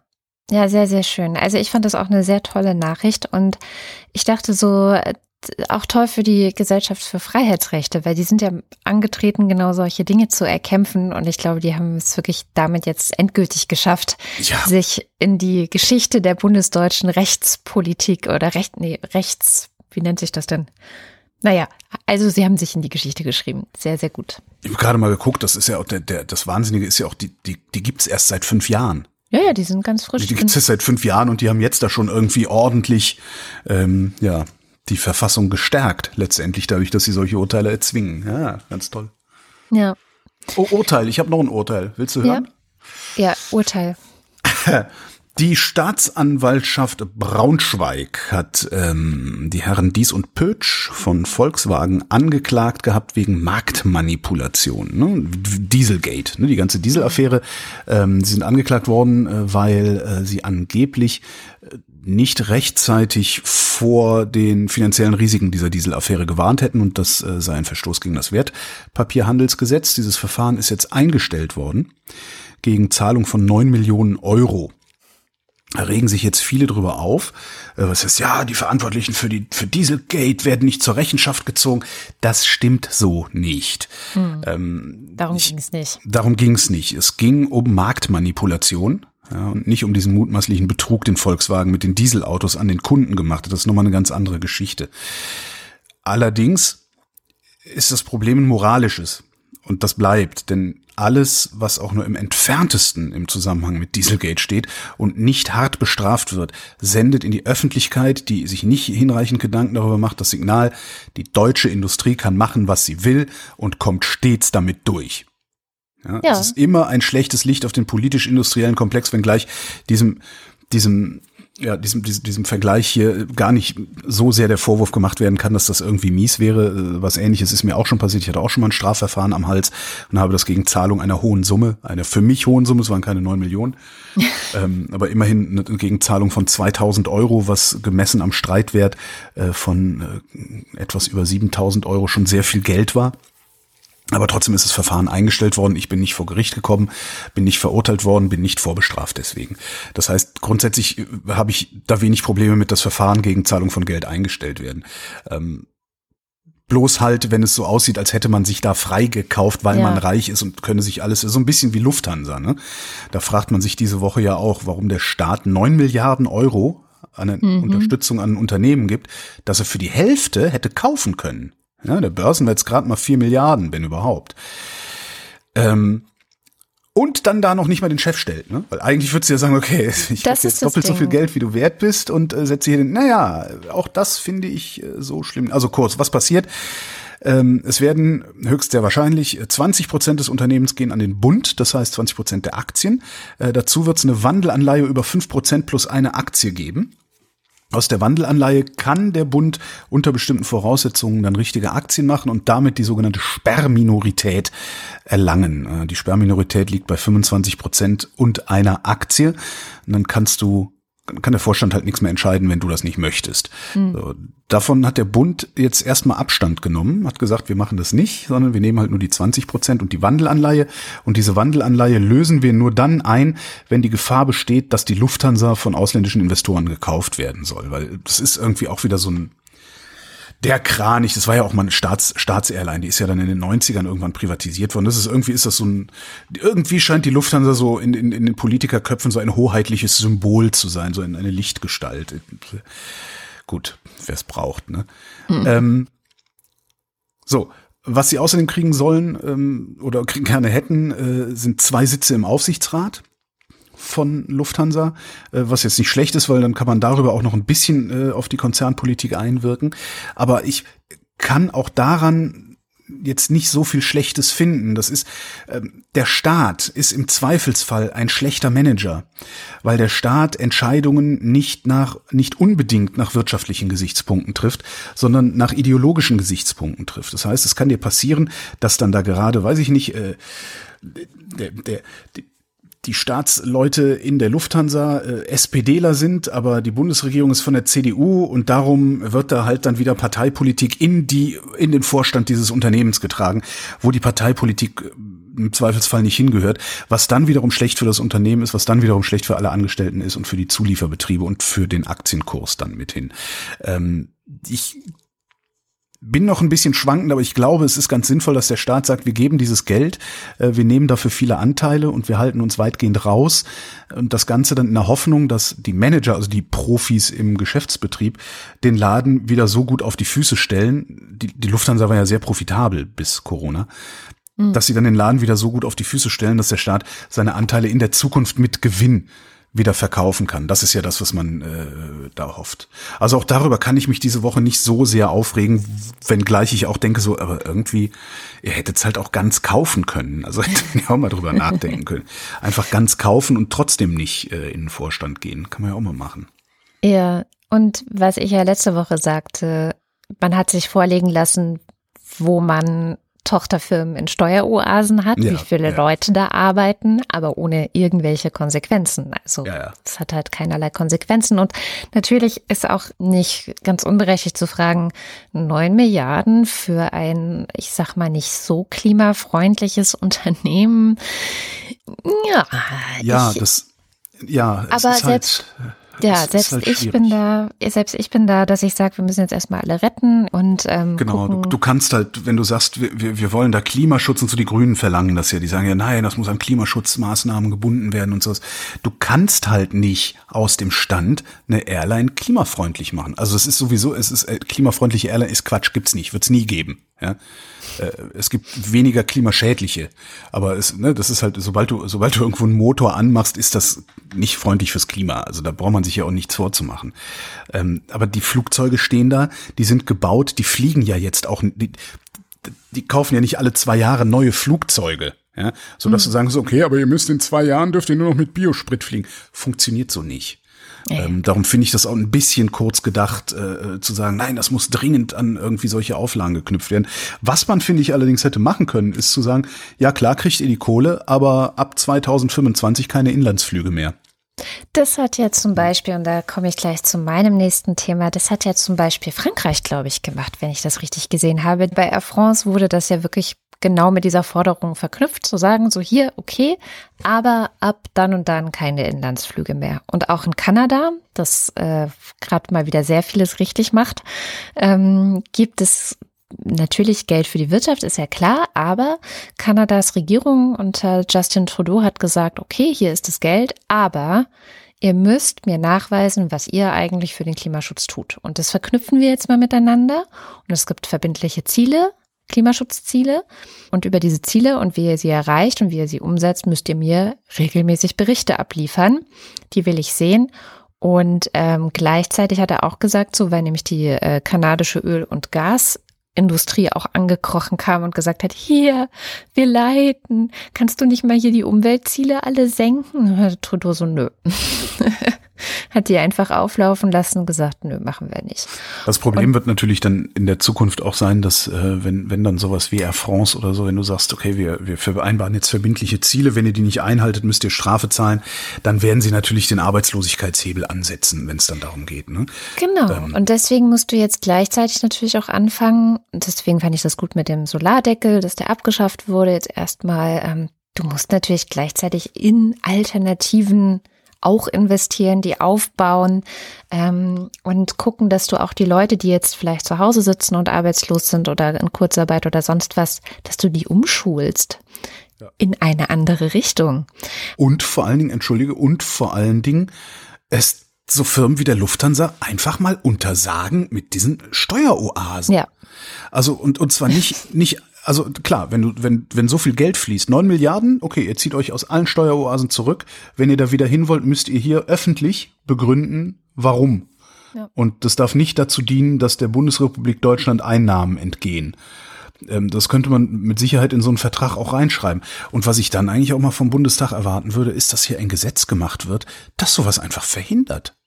Ja, sehr, sehr schön. Also ich fand das auch eine sehr tolle Nachricht und ich dachte so, auch toll für die Gesellschaft für Freiheitsrechte, weil die sind ja angetreten, genau solche Dinge zu erkämpfen. Und ich glaube, die haben es wirklich damit jetzt endgültig geschafft, ja. sich in die Geschichte der bundesdeutschen Rechtspolitik oder Recht, nee, Rechts, wie nennt sich das denn? Naja, also sie haben sich in die Geschichte geschrieben. Sehr, sehr gut. Ich habe gerade mal geguckt, das ist ja auch der, der, das Wahnsinnige ist ja auch, die, die, die gibt's erst seit fünf Jahren. Ja, ja, die sind ganz frisch. Die gibt es seit fünf Jahren und die haben jetzt da schon irgendwie ordentlich, ähm, ja, die Verfassung gestärkt, letztendlich dadurch, dass sie solche Urteile erzwingen. Ja, ganz toll. Ja. Oh, Urteil, ich habe noch ein Urteil. Willst du hören? Ja, ja Urteil. Die Staatsanwaltschaft Braunschweig hat ähm, die Herren Dies und Pötsch von Volkswagen angeklagt gehabt wegen Marktmanipulation. Ne? Dieselgate, ne? die ganze Dieselaffäre. Ähm, sie sind angeklagt worden, äh, weil äh, sie angeblich äh, nicht rechtzeitig vor den finanziellen Risiken dieser Dieselaffäre gewarnt hätten und das äh, sei ein Verstoß gegen das Wertpapierhandelsgesetz. Dieses Verfahren ist jetzt eingestellt worden gegen Zahlung von neun Millionen Euro. Da regen sich jetzt viele drüber auf. Äh, was heißt, ja, die Verantwortlichen für die für Dieselgate werden nicht zur Rechenschaft gezogen. Das stimmt so nicht. Hm. Ähm, darum ging es nicht. Darum ging es nicht. Es ging um Marktmanipulation. Ja, und nicht um diesen mutmaßlichen Betrug, den Volkswagen mit den Dieselautos an den Kunden gemacht hat. Das ist nochmal eine ganz andere Geschichte. Allerdings ist das Problem ein moralisches. Und das bleibt, denn alles, was auch nur im entferntesten im Zusammenhang mit Dieselgate steht und nicht hart bestraft wird, sendet in die Öffentlichkeit, die sich nicht hinreichend Gedanken darüber macht, das Signal, die deutsche Industrie kann machen, was sie will und kommt stets damit durch. Ja, ja. Es ist immer ein schlechtes Licht auf den politisch-industriellen Komplex, wenngleich diesem, diesem ja, diesem, diesem, diesem Vergleich hier gar nicht so sehr der Vorwurf gemacht werden kann, dass das irgendwie mies wäre. Äh, was ähnliches ist mir auch schon passiert. Ich hatte auch schon mal ein Strafverfahren am Hals und habe das gegen Zahlung einer hohen Summe, einer für mich hohen Summe, es waren keine neun Millionen, ähm, aber immerhin eine gegen Zahlung von 2000 Euro, was gemessen am Streitwert äh, von äh, etwas über 7000 Euro schon sehr viel Geld war. Aber trotzdem ist das Verfahren eingestellt worden. Ich bin nicht vor Gericht gekommen, bin nicht verurteilt worden, bin nicht vorbestraft deswegen. Das heißt, grundsätzlich äh, habe ich da wenig Probleme mit, das Verfahren gegen Zahlung von Geld eingestellt werden. Ähm, bloß halt, wenn es so aussieht, als hätte man sich da frei gekauft, weil ja. man reich ist und könne sich alles, so ein bisschen wie Lufthansa. Ne? Da fragt man sich diese Woche ja auch, warum der Staat neun Milliarden Euro an mhm. Unterstützung an Unternehmen gibt, dass er für die Hälfte hätte kaufen können. Ja, der Börsenwert ist gerade mal vier Milliarden, wenn überhaupt. Ähm, und dann da noch nicht mal den Chef stellt, ne? Weil eigentlich würdest du ja sagen, okay, ich habe jetzt doppelt Ding. so viel Geld, wie du wert bist und äh, setze hier den, naja, auch das finde ich äh, so schlimm. Also kurz, was passiert? Ähm, es werden höchst sehr wahrscheinlich 20 äh, Prozent des Unternehmens gehen an den Bund, das heißt 20 Prozent der Aktien. Äh, dazu wird es eine Wandelanleihe über 5 Prozent plus eine Aktie geben. Aus der Wandelanleihe kann der Bund unter bestimmten Voraussetzungen dann richtige Aktien machen und damit die sogenannte Sperrminorität erlangen. Äh, die Sperrminorität liegt bei 25 Prozent und einer Aktie. Und dann kannst du kann der Vorstand halt nichts mehr entscheiden, wenn du das nicht möchtest. Mhm. So, davon hat der Bund jetzt erstmal Abstand genommen, hat gesagt, wir machen das nicht, sondern wir nehmen halt nur die 20 Prozent und die Wandelanleihe. Und diese Wandelanleihe lösen wir nur dann ein, wenn die Gefahr besteht, dass die Lufthansa von ausländischen Investoren gekauft werden soll. Weil das ist irgendwie auch wieder so ein der Kranich, das war ja auch mal eine Staats, Staatsairline, die ist ja dann in den 90ern irgendwann privatisiert worden. Das ist irgendwie ist das so ein, irgendwie scheint die Lufthansa so in, in, in den Politikerköpfen so ein hoheitliches Symbol zu sein, so in eine Lichtgestalt. Gut, wer es braucht, ne? Mhm. Ähm, so, was sie außerdem kriegen sollen ähm, oder kriegen gerne hätten, äh, sind zwei Sitze im Aufsichtsrat von Lufthansa, äh, was jetzt nicht schlecht ist, weil dann kann man darüber auch noch ein bisschen äh, auf die Konzernpolitik einwirken. Aber ich kann auch daran jetzt nicht so viel Schlechtes finden. Das ist, ähm, der Staat ist im Zweifelsfall ein schlechter Manager, weil der Staat Entscheidungen nicht nach, nicht unbedingt nach wirtschaftlichen Gesichtspunkten trifft, sondern nach ideologischen Gesichtspunkten trifft. Das heißt, es kann dir passieren, dass dann da gerade, weiß ich nicht, äh, der, der, die Staatsleute in der Lufthansa äh, SPDler sind, aber die Bundesregierung ist von der CDU und darum wird da halt dann wieder Parteipolitik in die in den Vorstand dieses Unternehmens getragen, wo die Parteipolitik im Zweifelsfall nicht hingehört, was dann wiederum schlecht für das Unternehmen ist, was dann wiederum schlecht für alle Angestellten ist und für die Zulieferbetriebe und für den Aktienkurs dann mithin. Ähm, ich bin noch ein bisschen schwankend, aber ich glaube, es ist ganz sinnvoll, dass der Staat sagt, wir geben dieses Geld, äh, wir nehmen dafür viele Anteile und wir halten uns weitgehend raus. Und das Ganze dann in der Hoffnung, dass die Manager, also die Profis im Geschäftsbetrieb, den Laden wieder so gut auf die Füße stellen. Die, die Lufthansa war ja sehr profitabel bis Corona. Mhm. Dass sie dann den Laden wieder so gut auf die Füße stellen, dass der Staat seine Anteile in der Zukunft mit Gewinn wieder verkaufen kann. Das ist ja das, was man äh, da hofft. Also auch darüber kann ich mich diese Woche nicht so sehr aufregen, wenngleich ich auch denke so, aber irgendwie, ihr hättet es halt auch ganz kaufen können. Also hätten wir auch mal drüber nachdenken können. Einfach ganz kaufen und trotzdem nicht äh, in den Vorstand gehen. Kann man ja auch mal machen. Ja, und was ich ja letzte Woche sagte, man hat sich vorlegen lassen, wo man Tochterfirmen in Steueroasen hat, ja, wie viele ja. Leute da arbeiten, aber ohne irgendwelche Konsequenzen. Also ja, es hat halt keinerlei Konsequenzen. Und natürlich ist auch nicht ganz unberechtigt zu fragen, neun Milliarden für ein, ich sag mal, nicht so klimafreundliches Unternehmen. Ja, ja, ich, das, ja, aber selbst, halt, ja, selbst halt ich bin da, selbst ich bin da, dass ich sage, wir müssen jetzt erstmal alle retten und ähm, Genau, du, du, kannst halt, wenn du sagst, wir, wir, wollen da Klimaschutz und so die Grünen verlangen das ja, die sagen ja, nein, das muss an Klimaschutzmaßnahmen gebunden werden und sowas. Du kannst halt nicht aus dem Stand eine Airline klimafreundlich machen. Also es ist sowieso, es ist äh, klimafreundliche Airline ist Quatsch, gibt's nicht, wird's nie geben. Ja, äh, es gibt weniger klimaschädliche, aber es, ne, das ist halt, sobald du, sobald du irgendwo einen Motor anmachst, ist das nicht freundlich fürs Klima. Also da braucht man sich ja auch nichts vorzumachen. Ähm, aber die Flugzeuge stehen da, die sind gebaut, die fliegen ja jetzt auch, die, die kaufen ja nicht alle zwei Jahre neue Flugzeuge. Ja, so dass mhm. du sagen so, okay, aber ihr müsst in zwei Jahren dürft ihr nur noch mit Biosprit fliegen. Funktioniert so nicht. Ja. Ähm, darum finde ich das auch ein bisschen kurz gedacht, äh, zu sagen, nein, das muss dringend an irgendwie solche Auflagen geknüpft werden. Was man, finde ich, allerdings hätte machen können, ist zu sagen, ja klar kriegt ihr die Kohle, aber ab 2025 keine Inlandsflüge mehr. Das hat ja zum Beispiel, und da komme ich gleich zu meinem nächsten Thema, das hat ja zum Beispiel Frankreich, glaube ich, gemacht, wenn ich das richtig gesehen habe. Bei Air France wurde das ja wirklich genau mit dieser Forderung verknüpft, zu sagen, so hier, okay, aber ab dann und dann keine Inlandsflüge mehr. Und auch in Kanada, das äh, gerade mal wieder sehr vieles richtig macht, ähm, gibt es natürlich Geld für die Wirtschaft, ist ja klar, aber Kanadas Regierung unter Justin Trudeau hat gesagt, okay, hier ist das Geld, aber ihr müsst mir nachweisen, was ihr eigentlich für den Klimaschutz tut. Und das verknüpfen wir jetzt mal miteinander. Und es gibt verbindliche Ziele, Klimaschutzziele. Und über diese Ziele und wie ihr sie erreicht und wie ihr sie umsetzt, müsst ihr mir regelmäßig Berichte abliefern. Die will ich sehen. Und ähm, gleichzeitig hat er auch gesagt, so weil nämlich die äh, kanadische Öl- und Gasindustrie auch angekrochen kam und gesagt hat, hier, wir leiten, kannst du nicht mal hier die Umweltziele alle senken? Trudeau so, nö. hat die einfach auflaufen lassen und gesagt, nö, machen wir nicht. Das Problem und, wird natürlich dann in der Zukunft auch sein, dass äh, wenn, wenn dann sowas wie Air France oder so, wenn du sagst, okay, wir, wir vereinbaren jetzt verbindliche Ziele, wenn ihr die nicht einhaltet, müsst ihr Strafe zahlen, dann werden sie natürlich den Arbeitslosigkeitshebel ansetzen, wenn es dann darum geht. Ne? Genau. Ähm, und deswegen musst du jetzt gleichzeitig natürlich auch anfangen, und deswegen fand ich das gut mit dem Solardeckel, dass der abgeschafft wurde, jetzt erstmal, ähm, du musst natürlich gleichzeitig in alternativen auch investieren, die aufbauen ähm, und gucken, dass du auch die Leute, die jetzt vielleicht zu Hause sitzen und arbeitslos sind oder in Kurzarbeit oder sonst was, dass du die umschulst ja. in eine andere Richtung. Und vor allen Dingen, entschuldige, und vor allen Dingen, es so Firmen wie der Lufthansa einfach mal untersagen mit diesen Steueroasen. Ja. Also und und zwar nicht nicht also klar, wenn du, wenn, wenn so viel Geld fließt, neun Milliarden, okay, ihr zieht euch aus allen Steueroasen zurück. Wenn ihr da wieder hin wollt, müsst ihr hier öffentlich begründen, warum. Ja. Und das darf nicht dazu dienen, dass der Bundesrepublik Deutschland Einnahmen entgehen. Ähm, das könnte man mit Sicherheit in so einen Vertrag auch reinschreiben. Und was ich dann eigentlich auch mal vom Bundestag erwarten würde, ist, dass hier ein Gesetz gemacht wird, das sowas einfach verhindert.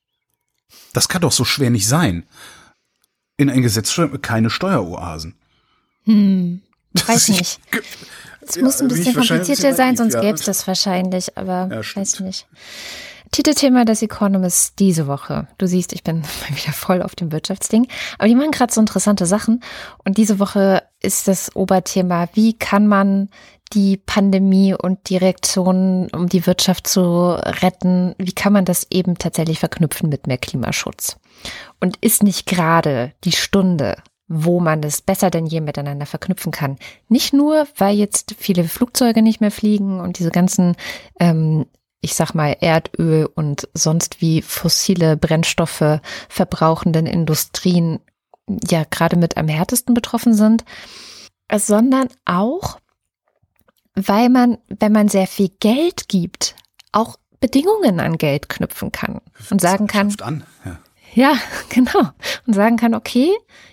Das kann doch so schwer nicht sein. In ein Gesetz schreiben keine Steueroasen. Hm. Weiß nicht. Es muss ein bisschen komplizierter sein, sonst gäbe es das wahrscheinlich, aber ja, weiß nicht. Titelthema des Economist diese Woche. Du siehst, ich bin mal wieder voll auf dem Wirtschaftsding. Aber die machen gerade so interessante Sachen. Und diese Woche ist das Oberthema, wie kann man die Pandemie und die Reaktionen, um die Wirtschaft zu retten, wie kann man das eben tatsächlich verknüpfen mit mehr Klimaschutz? Und ist nicht gerade die Stunde, wo man das besser denn je miteinander verknüpfen kann? Nicht nur, weil jetzt viele Flugzeuge nicht mehr fliegen und diese ganzen, ähm, ich sag mal, Erdöl und sonst wie fossile Brennstoffe verbrauchenden Industrien ja gerade mit am härtesten betroffen sind, sondern auch, weil man, wenn man sehr viel Geld gibt, auch Bedingungen an Geld knüpfen kann und sagen kann, an. Ja. Ja, genau, und sagen kann, okay,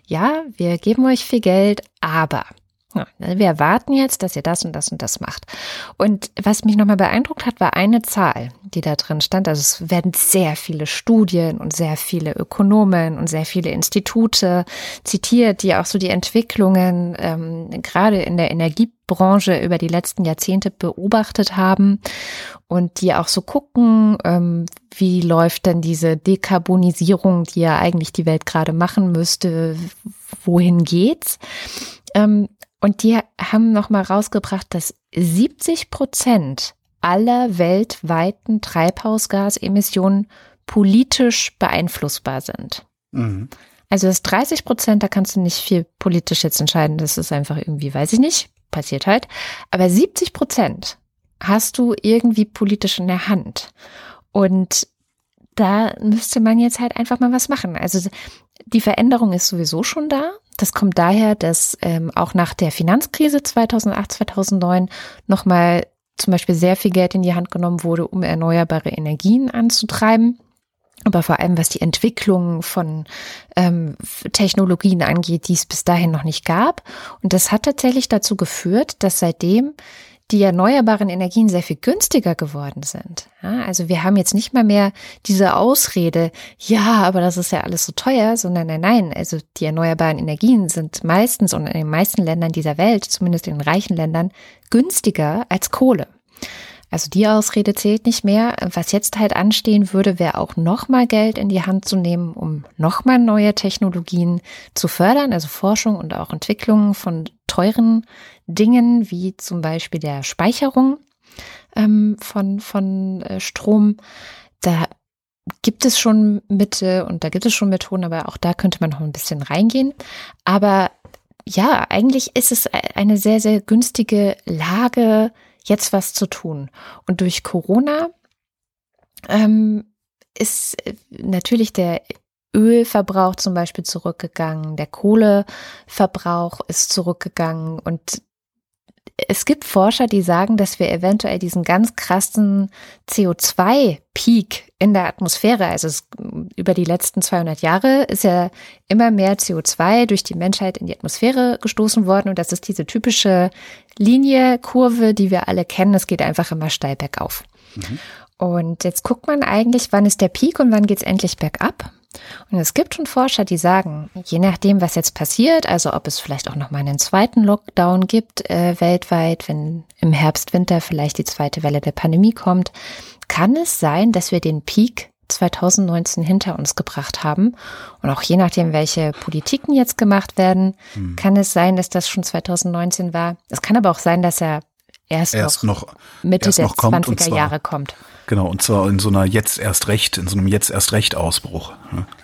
ja, wir geben euch viel Geld, aber ja, wir erwarten jetzt, dass ihr das und das und das macht. Und was mich nochmal beeindruckt hat, war eine Zahl, die da drin stand. Also es werden sehr viele Studien und sehr viele Ökonomen und sehr viele Institute zitiert, die auch so die Entwicklungen ähm, gerade in der Energiebranche über die letzten Jahrzehnte beobachtet haben und die auch so gucken, ähm, wie läuft denn diese Dekarbonisierung, die ja eigentlich die Welt gerade machen müsste, wohin geht's? Ähm, und die haben nochmal rausgebracht, dass 70 Prozent aller weltweiten Treibhausgasemissionen politisch beeinflussbar sind. Mhm. Also das 30 Prozent, da kannst du nicht viel politisch jetzt entscheiden. Das ist einfach irgendwie, weiß ich nicht, passiert halt. Aber 70 Prozent hast du irgendwie politisch in der Hand. Und da müsste man jetzt halt einfach mal was machen. Also die Veränderung ist sowieso schon da. Das kommt daher, dass ähm, auch nach der Finanzkrise 2008, 2009 nochmal zum Beispiel sehr viel Geld in die Hand genommen wurde, um erneuerbare Energien anzutreiben. Aber vor allem, was die Entwicklung von ähm, Technologien angeht, die es bis dahin noch nicht gab. Und das hat tatsächlich dazu geführt, dass seitdem die erneuerbaren Energien sehr viel günstiger geworden sind. Ja, also wir haben jetzt nicht mal mehr diese Ausrede, ja, aber das ist ja alles so teuer, sondern nein, nein, also die erneuerbaren Energien sind meistens und in den meisten Ländern dieser Welt, zumindest in den reichen Ländern, günstiger als Kohle. Also die Ausrede zählt nicht mehr. Was jetzt halt anstehen würde, wäre auch nochmal Geld in die Hand zu nehmen, um nochmal neue Technologien zu fördern, also Forschung und auch Entwicklung von teuren Dingen, wie zum Beispiel der Speicherung ähm, von, von äh, Strom. Da gibt es schon Mittel und da gibt es schon Methoden, aber auch da könnte man noch ein bisschen reingehen. Aber ja, eigentlich ist es eine sehr, sehr günstige Lage, jetzt was zu tun. Und durch Corona ähm, ist äh, natürlich der Ölverbrauch zum Beispiel zurückgegangen, der Kohleverbrauch ist zurückgegangen und es gibt Forscher, die sagen, dass wir eventuell diesen ganz krassen CO2-Peak in der Atmosphäre, also es, über die letzten 200 Jahre ist ja immer mehr CO2 durch die Menschheit in die Atmosphäre gestoßen worden und das ist diese typische Linie, Kurve, die wir alle kennen. Es geht einfach immer steil bergauf. Mhm. Und jetzt guckt man eigentlich, wann ist der Peak und wann geht es endlich bergab. Und es gibt schon Forscher, die sagen, je nachdem, was jetzt passiert, also ob es vielleicht auch noch mal einen zweiten Lockdown gibt äh, weltweit, wenn im Herbst, Winter vielleicht die zweite Welle der Pandemie kommt, kann es sein, dass wir den Peak 2019 hinter uns gebracht haben. Und auch je nachdem, welche Politiken jetzt gemacht werden, hm. kann es sein, dass das schon 2019 war. Es kann aber auch sein, dass er erst, erst noch, noch, Mitte erst der noch 20er Jahre kommt. Genau, und zwar in so einer jetzt erst recht, in so einem jetzt erst recht Ausbruch.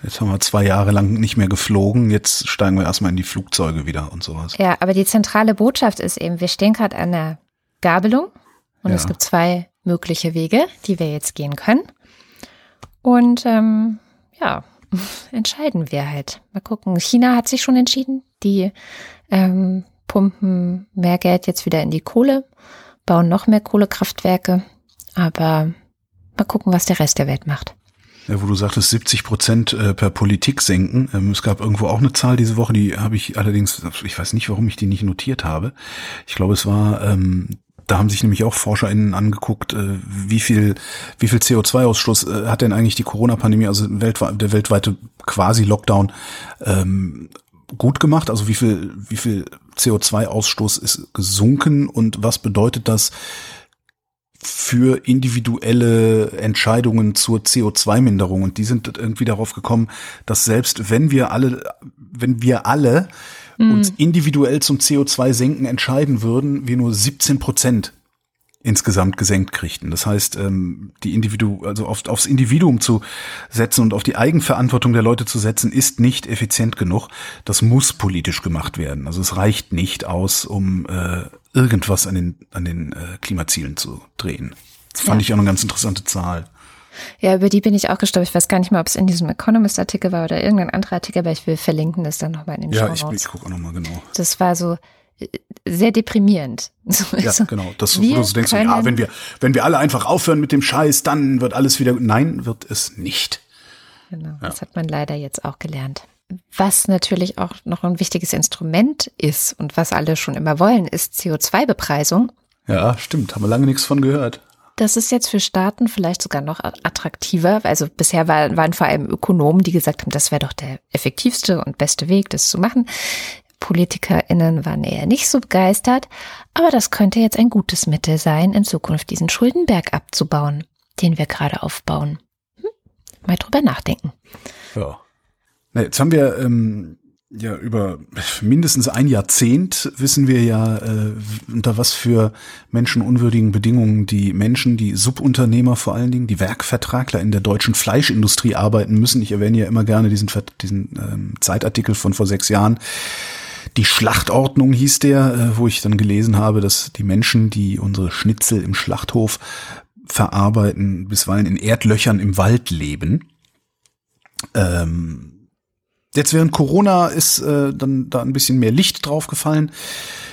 Jetzt haben wir zwei Jahre lang nicht mehr geflogen, jetzt steigen wir erstmal in die Flugzeuge wieder und sowas. Ja, aber die zentrale Botschaft ist eben, wir stehen gerade an der Gabelung und ja. es gibt zwei mögliche Wege, die wir jetzt gehen können. Und ähm, ja, entscheiden wir halt. Mal gucken. China hat sich schon entschieden, die ähm, pumpen mehr Geld jetzt wieder in die Kohle, bauen noch mehr Kohlekraftwerke. Aber Mal gucken, was der Rest der Welt macht. Ja, wo du sagtest, 70 Prozent äh, per Politik senken. Ähm, es gab irgendwo auch eine Zahl diese Woche, die habe ich allerdings, ich weiß nicht, warum ich die nicht notiert habe. Ich glaube, es war, ähm, da haben sich nämlich auch ForscherInnen angeguckt, äh, wie viel, wie viel CO2-Ausstoß äh, hat denn eigentlich die Corona-Pandemie, also der weltweite quasi Lockdown, ähm, gut gemacht? Also wie viel, wie viel CO2-Ausstoß ist gesunken und was bedeutet das für individuelle Entscheidungen zur CO2-Minderung. Und die sind irgendwie darauf gekommen, dass selbst wenn wir alle, wenn wir alle mhm. uns individuell zum CO2-Senken entscheiden würden, wir nur 17 Prozent insgesamt gesenkt kriegten. Das heißt, ähm, die Individu also auf, aufs Individuum zu setzen und auf die Eigenverantwortung der Leute zu setzen, ist nicht effizient genug. Das muss politisch gemacht werden. Also es reicht nicht aus, um äh, irgendwas an den, an den äh, Klimazielen zu drehen. Das fand ja. ich auch eine ganz interessante Zahl. Ja, über die bin ich auch gestolpert. Ich weiß gar nicht mal, ob es in diesem Economist-Artikel war oder irgendein anderer Artikel, aber ich will verlinken das dann nochmal in den Ja, ich, ich gucke auch nochmal genau. Das war so sehr deprimierend. ja, genau. Das, wo du so denkst, ja, wenn wir, wenn wir alle einfach aufhören mit dem Scheiß, dann wird alles wieder, nein, wird es nicht. Genau, ja. das hat man leider jetzt auch gelernt. Was natürlich auch noch ein wichtiges Instrument ist und was alle schon immer wollen, ist CO2-Bepreisung. Ja, stimmt. Haben wir lange nichts von gehört. Das ist jetzt für Staaten vielleicht sogar noch attraktiver. Also bisher war, waren vor allem Ökonomen, die gesagt haben, das wäre doch der effektivste und beste Weg, das zu machen. PolitikerInnen waren eher nicht so begeistert, aber das könnte jetzt ein gutes Mittel sein, in Zukunft diesen Schuldenberg abzubauen, den wir gerade aufbauen. Hm? Mal drüber nachdenken. Ja. Na, jetzt haben wir ähm, ja über mindestens ein Jahrzehnt wissen wir ja, äh, unter was für menschenunwürdigen Bedingungen die Menschen, die Subunternehmer vor allen Dingen, die Werkvertragler in der deutschen Fleischindustrie arbeiten müssen. Ich erwähne ja immer gerne diesen, diesen ähm, Zeitartikel von vor sechs Jahren. Die Schlachtordnung hieß der, äh, wo ich dann gelesen habe, dass die Menschen, die unsere Schnitzel im Schlachthof verarbeiten, bisweilen in Erdlöchern im Wald leben. Ähm, Jetzt während Corona ist äh, dann da ein bisschen mehr Licht drauf gefallen.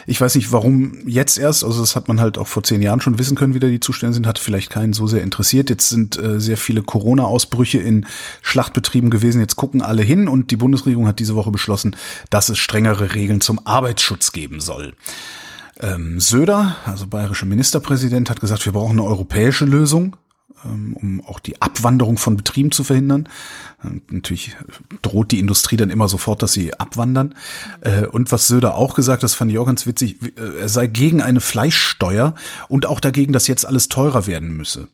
Ich weiß nicht, warum jetzt erst. Also das hat man halt auch vor zehn Jahren schon wissen können, wie da die Zustände sind. Hat vielleicht keinen so sehr interessiert. Jetzt sind äh, sehr viele Corona-Ausbrüche in Schlachtbetrieben gewesen. Jetzt gucken alle hin und die Bundesregierung hat diese Woche beschlossen, dass es strengere Regeln zum Arbeitsschutz geben soll. Ähm, Söder, also bayerischer Ministerpräsident, hat gesagt, wir brauchen eine europäische Lösung. Ähm, um auch die Abwanderung von Betrieben zu verhindern. Natürlich droht die Industrie dann immer sofort, dass sie abwandern. Äh, und was Söder auch gesagt, das fand ich auch ganz witzig, äh, er sei gegen eine Fleischsteuer und auch dagegen, dass jetzt alles teurer werden müsse.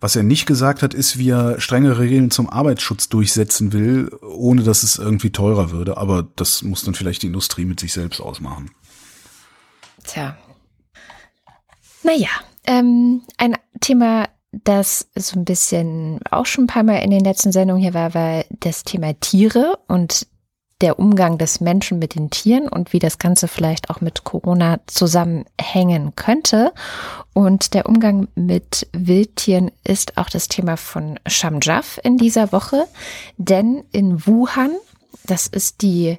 Was er nicht gesagt hat, ist, wie er strengere Regeln zum Arbeitsschutz durchsetzen will, ohne dass es irgendwie teurer würde. Aber das muss dann vielleicht die Industrie mit sich selbst ausmachen. Tja. Naja, ähm, ein Thema, das so ein bisschen auch schon ein paar Mal in den letzten Sendungen hier war, war das Thema Tiere und der Umgang des Menschen mit den Tieren und wie das Ganze vielleicht auch mit Corona zusammenhängen könnte. Und der Umgang mit Wildtieren ist auch das Thema von Shamjaf in dieser Woche, denn in Wuhan, das ist die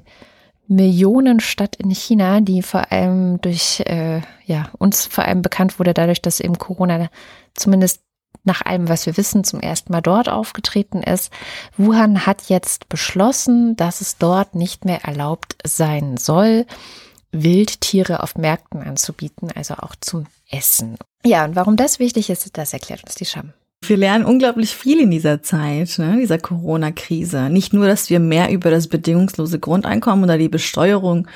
Millionenstadt in China, die vor allem durch, äh, ja, uns vor allem bekannt wurde, dadurch, dass eben Corona zumindest nach allem, was wir wissen, zum ersten Mal dort aufgetreten ist. Wuhan hat jetzt beschlossen, dass es dort nicht mehr erlaubt sein soll, Wildtiere auf Märkten anzubieten, also auch zum Essen. Ja, und warum das wichtig ist, das erklärt uns die Scham. Wir lernen unglaublich viel in dieser Zeit, ne, dieser Corona-Krise. Nicht nur, dass wir mehr über das bedingungslose Grundeinkommen oder die Besteuerung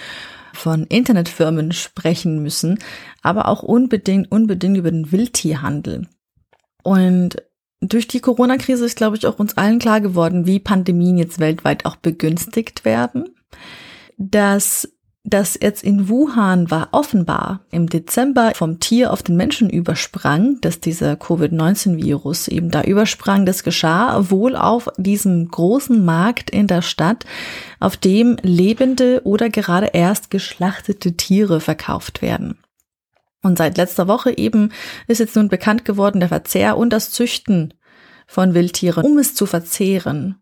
von Internetfirmen sprechen müssen, aber auch unbedingt, unbedingt über den Wildtierhandel. Und durch die Corona-Krise ist, glaube ich, auch uns allen klar geworden, wie Pandemien jetzt weltweit auch begünstigt werden. Dass das jetzt in Wuhan war offenbar im Dezember vom Tier auf den Menschen übersprang, dass dieser Covid-19-Virus eben da übersprang, das geschah wohl auf diesem großen Markt in der Stadt, auf dem lebende oder gerade erst geschlachtete Tiere verkauft werden. Und seit letzter Woche eben ist jetzt nun bekannt geworden, der Verzehr und das Züchten von Wildtieren, um es zu verzehren,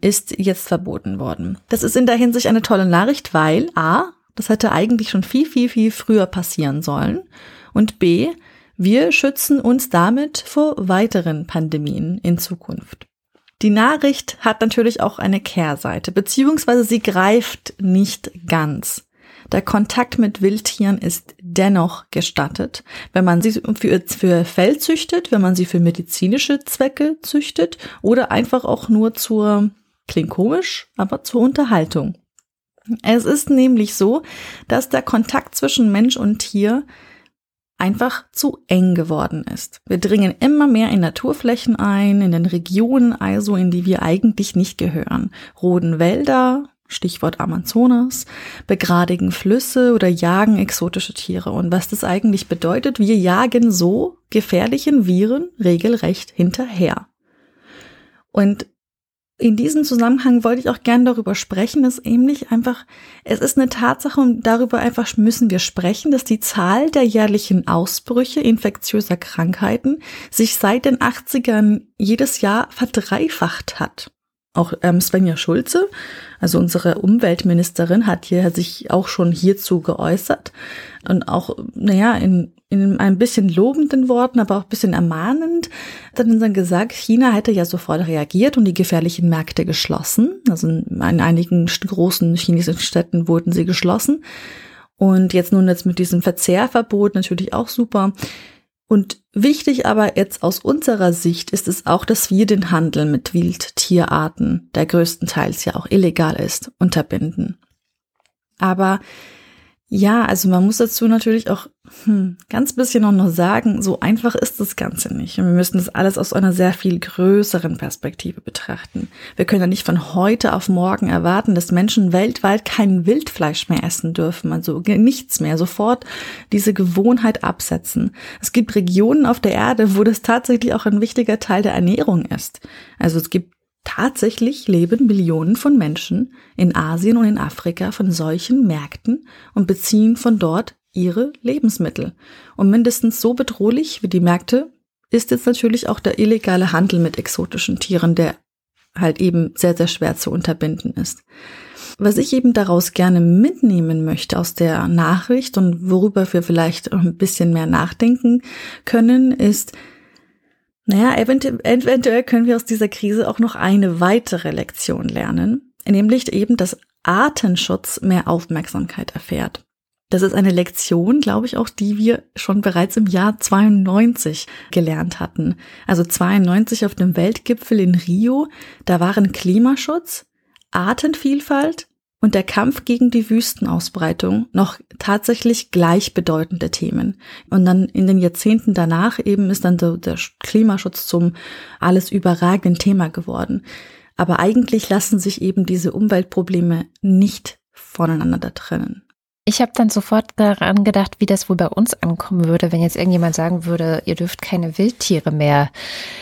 ist jetzt verboten worden. Das ist in der Hinsicht eine tolle Nachricht, weil A, das hätte eigentlich schon viel, viel, viel früher passieren sollen und B, wir schützen uns damit vor weiteren Pandemien in Zukunft. Die Nachricht hat natürlich auch eine Kehrseite, beziehungsweise sie greift nicht ganz. Der Kontakt mit Wildtieren ist dennoch gestattet, wenn man sie für, für Fell züchtet, wenn man sie für medizinische Zwecke züchtet oder einfach auch nur zur, klingt komisch, aber zur Unterhaltung. Es ist nämlich so, dass der Kontakt zwischen Mensch und Tier einfach zu eng geworden ist. Wir dringen immer mehr in Naturflächen ein, in den Regionen also, in die wir eigentlich nicht gehören. Roden Wälder, Stichwort Amazonas, begradigen Flüsse oder jagen exotische Tiere. Und was das eigentlich bedeutet, wir jagen so gefährlichen Viren regelrecht hinterher. Und in diesem Zusammenhang wollte ich auch gern darüber sprechen, dass nämlich einfach, es ist eine Tatsache und darüber einfach müssen wir sprechen, dass die Zahl der jährlichen Ausbrüche infektiöser Krankheiten sich seit den 80ern jedes Jahr verdreifacht hat. Auch ähm, Svenja Schulze, also unsere Umweltministerin, hat hier sich auch schon hierzu geäußert und auch, naja, in, in ein bisschen lobenden Worten, aber auch ein bisschen ermahnend, hat dann gesagt, China hätte ja sofort reagiert und die gefährlichen Märkte geschlossen. Also in einigen großen chinesischen Städten wurden sie geschlossen. Und jetzt nun jetzt mit diesem Verzehrverbot natürlich auch super. Und wichtig aber jetzt aus unserer Sicht ist es auch, dass wir den Handel mit Wildtierarten, der größtenteils ja auch illegal ist, unterbinden. Aber ja, also man muss dazu natürlich auch hm, ganz bisschen noch nur sagen, so einfach ist das Ganze nicht. Und wir müssen das alles aus einer sehr viel größeren Perspektive betrachten. Wir können ja nicht von heute auf morgen erwarten, dass Menschen weltweit kein Wildfleisch mehr essen dürfen, also nichts mehr, sofort diese Gewohnheit absetzen. Es gibt Regionen auf der Erde, wo das tatsächlich auch ein wichtiger Teil der Ernährung ist. Also es gibt Tatsächlich leben Millionen von Menschen in Asien und in Afrika von solchen Märkten und beziehen von dort ihre Lebensmittel. Und mindestens so bedrohlich wie die Märkte ist jetzt natürlich auch der illegale Handel mit exotischen Tieren, der halt eben sehr, sehr schwer zu unterbinden ist. Was ich eben daraus gerne mitnehmen möchte aus der Nachricht und worüber wir vielleicht ein bisschen mehr nachdenken können, ist, naja, eventu eventuell können wir aus dieser Krise auch noch eine weitere Lektion lernen, nämlich eben, dass Artenschutz mehr Aufmerksamkeit erfährt. Das ist eine Lektion, glaube ich, auch die wir schon bereits im Jahr 92 gelernt hatten. Also 92 auf dem Weltgipfel in Rio, da waren Klimaschutz, Artenvielfalt und der Kampf gegen die Wüstenausbreitung noch tatsächlich gleichbedeutende Themen. Und dann in den Jahrzehnten danach eben ist dann der, der Klimaschutz zum alles überragenden Thema geworden. Aber eigentlich lassen sich eben diese Umweltprobleme nicht voneinander trennen. Ich habe dann sofort daran gedacht, wie das wohl bei uns ankommen würde, wenn jetzt irgendjemand sagen würde, ihr dürft keine Wildtiere mehr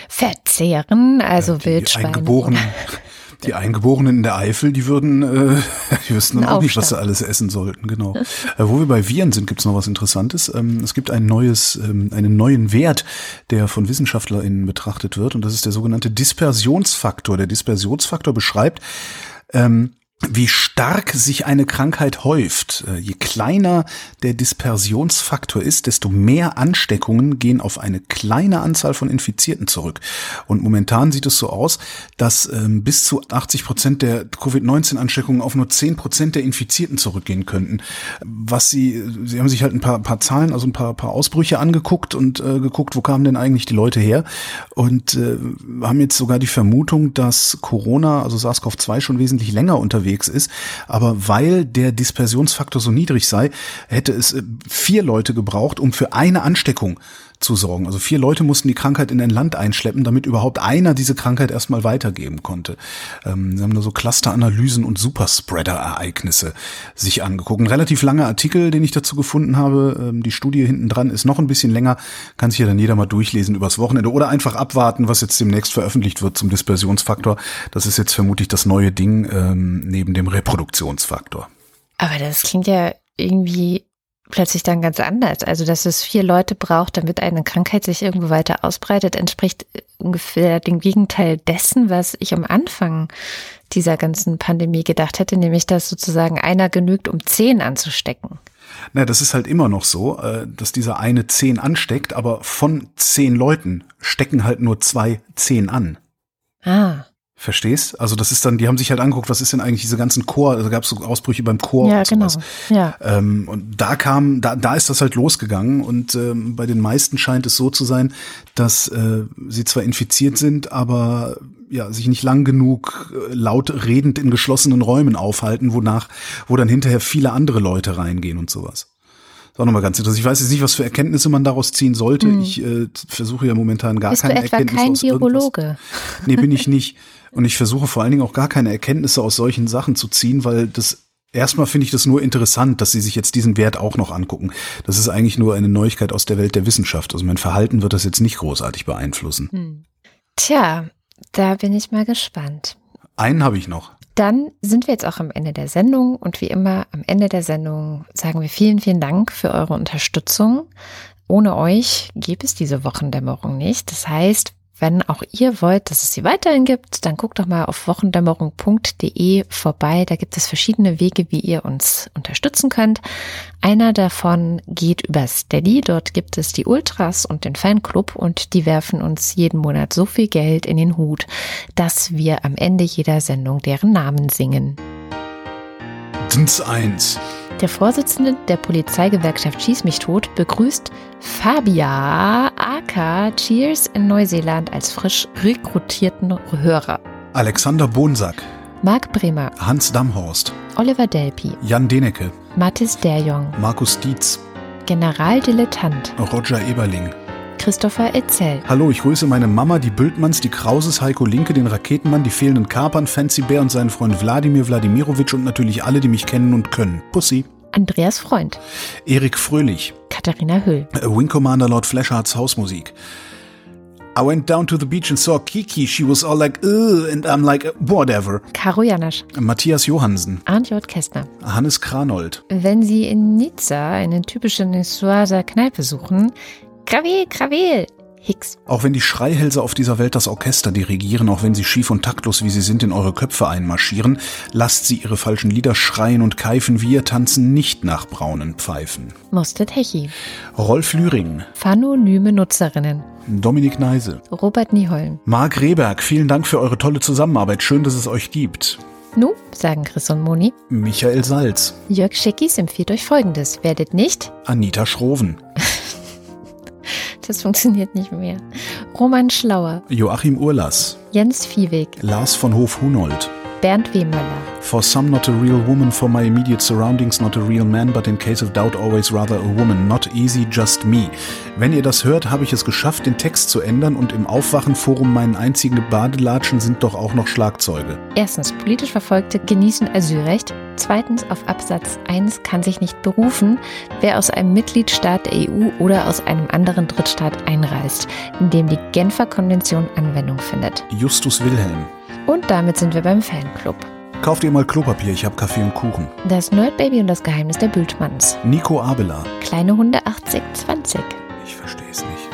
verzehren, also ja, Wildschweine. Die Eingeborenen in der Eifel, die würden, äh, die wüssten dann auch nicht, was sie alles essen sollten, genau. äh, wo wir bei Viren sind, gibt es noch was Interessantes. Ähm, es gibt ein neues, ähm, einen neuen Wert, der von WissenschaftlerInnen betrachtet wird, und das ist der sogenannte Dispersionsfaktor. Der Dispersionsfaktor beschreibt, ähm, wie stark sich eine Krankheit häuft. Äh, je kleiner der Dispersionsfaktor ist, desto mehr Ansteckungen gehen auf eine kleine Anzahl von Infizierten zurück. Und momentan sieht es so aus, dass ähm, bis zu 80 Prozent der Covid-19-Ansteckungen auf nur 10 Prozent der Infizierten zurückgehen könnten. Was sie, sie haben sich halt ein paar, paar Zahlen, also ein paar, paar Ausbrüche angeguckt und äh, geguckt, wo kamen denn eigentlich die Leute her? Und äh, haben jetzt sogar die Vermutung, dass Corona, also SARS-CoV-2 schon wesentlich länger unterwegs unterwegs ist. Aber weil der Dispersionsfaktor so niedrig sei, hätte es äh, vier Leute gebraucht, um für eine Ansteckung zu sorgen. Also vier Leute mussten die Krankheit in ein Land einschleppen, damit überhaupt einer diese Krankheit erstmal weitergeben konnte. Ähm, sie haben da so Clusteranalysen und Superspreader-Ereignisse sich angeguckt. Ein relativ langer Artikel, den ich dazu gefunden habe. Ähm, die Studie hinten dran ist noch ein bisschen länger. Kann sich ja dann jeder mal durchlesen übers Wochenende oder einfach abwarten, was jetzt demnächst veröffentlicht wird zum Dispersionsfaktor. Das ist jetzt vermutlich das neue Ding ähm, neben dem Reproduktionsfaktor. Aber das klingt ja irgendwie plötzlich dann ganz anders. Also, dass es vier Leute braucht, damit eine Krankheit sich irgendwo weiter ausbreitet, entspricht ungefähr dem Gegenteil dessen, was ich am Anfang dieser ganzen Pandemie gedacht hätte, nämlich dass sozusagen einer genügt, um zehn anzustecken. Na, das ist halt immer noch so, äh, dass dieser eine zehn ansteckt, aber von zehn Leuten stecken halt nur zwei zehn an. Ah. Verstehst? Also das ist dann, die haben sich halt angeguckt, was ist denn eigentlich diese ganzen Chor, also gab es so Ausbrüche beim Chor ja, und sowas. Genau. Ja. Ähm, und da kam, da, da ist das halt losgegangen und ähm, bei den meisten scheint es so zu sein, dass äh, sie zwar infiziert sind, aber ja, sich nicht lang genug äh, laut redend in geschlossenen Räumen aufhalten, wonach, wo dann hinterher viele andere Leute reingehen und sowas. Das ist auch nochmal ganz interessant. Ich weiß jetzt nicht, was für Erkenntnisse man daraus ziehen sollte. Mhm. Ich äh, versuche ja momentan gar Bist keine du etwa Erkenntnisse kein Virologe? Nee, bin ich nicht. Und ich versuche vor allen Dingen auch gar keine Erkenntnisse aus solchen Sachen zu ziehen, weil das erstmal finde ich das nur interessant, dass sie sich jetzt diesen Wert auch noch angucken. Das ist eigentlich nur eine Neuigkeit aus der Welt der Wissenschaft. Also mein Verhalten wird das jetzt nicht großartig beeinflussen. Hm. Tja, da bin ich mal gespannt. Einen habe ich noch. Dann sind wir jetzt auch am Ende der Sendung und wie immer am Ende der Sendung sagen wir vielen, vielen Dank für eure Unterstützung. Ohne euch gäbe es diese Wochendämmerung nicht. Das heißt, wenn auch ihr wollt, dass es sie weiterhin gibt, dann guckt doch mal auf wochendämmerung.de vorbei. Da gibt es verschiedene Wege, wie ihr uns unterstützen könnt. Einer davon geht über Steady. Dort gibt es die Ultras und den Fanclub und die werfen uns jeden Monat so viel Geld in den Hut, dass wir am Ende jeder Sendung deren Namen singen. Dins 1. Der Vorsitzende der Polizeigewerkschaft Schieß mich tot begrüßt Fabia Aka Cheers in Neuseeland als frisch rekrutierten Hörer. Alexander Bonsack. Marc Bremer. Hans Damhorst. Oliver Delpi. Jan Denecke. Mathis Derjong. Markus Dietz. Generaldilettant. Roger Eberling. Christopher Etzel. Hallo, ich grüße meine Mama, die Bültmanns, die Krauses, Heiko Linke, den Raketenmann, die fehlenden Kapern, Fancy Bear und seinen Freund Wladimir Wladimirovic und natürlich alle, die mich kennen und können. Pussy. Andreas Freund. Erik Fröhlich. Katharina Hüll. Wing Commander Lord Fleshards Hausmusik. I went down to the beach and saw Kiki. She was all like, Ugh, and I'm like, whatever. Caro Janasch. Matthias Johansen. Arndt J. Kästner. Hannes Kranold. Wenn Sie in Nizza eine typische Nissoiser Kneipe suchen, Krawel, Krawel. Hicks. Auch wenn die Schreihälse auf dieser Welt das Orchester dirigieren, auch wenn sie schief und taktlos wie sie sind in eure Köpfe einmarschieren, lasst sie ihre falschen Lieder schreien und keifen, wir tanzen nicht nach braunen Pfeifen. Mustet Hechi. Rolf Lühring. Phanonyme Nutzerinnen. Dominik Neise. Robert Nieholm. Marc Rehberg, vielen Dank für eure tolle Zusammenarbeit. Schön, dass es euch gibt. Nu, sagen Chris und Moni. Michael Salz. Jörg Schickis empfiehlt euch folgendes. Werdet nicht Anita Schroven. das funktioniert nicht mehr. Roman Schlauer. Joachim Urlass. Jens Viehweg. Lars von Hof-Hunold. Bernd W. Möller. For some not a real woman, for my immediate surroundings not a real man, but in case of doubt always rather a woman. Not easy, just me. Wenn ihr das hört, habe ich es geschafft, den Text zu ändern und im Aufwachenforum meinen einzigen Badelatschen sind doch auch noch Schlagzeuge. Erstens, politisch Verfolgte genießen Asylrecht. Zweitens, auf Absatz 1 kann sich nicht berufen, wer aus einem Mitgliedstaat der EU oder aus einem anderen Drittstaat einreist, in dem die Genfer Konvention Anwendung findet. Justus Wilhelm. Und damit sind wir beim Fanclub. Kauft ihr mal Klopapier, ich hab Kaffee und Kuchen. Das Nerdbaby und das Geheimnis der Bültmanns. Nico Abela. Kleine Hunde 8020. Ich verstehe es nicht.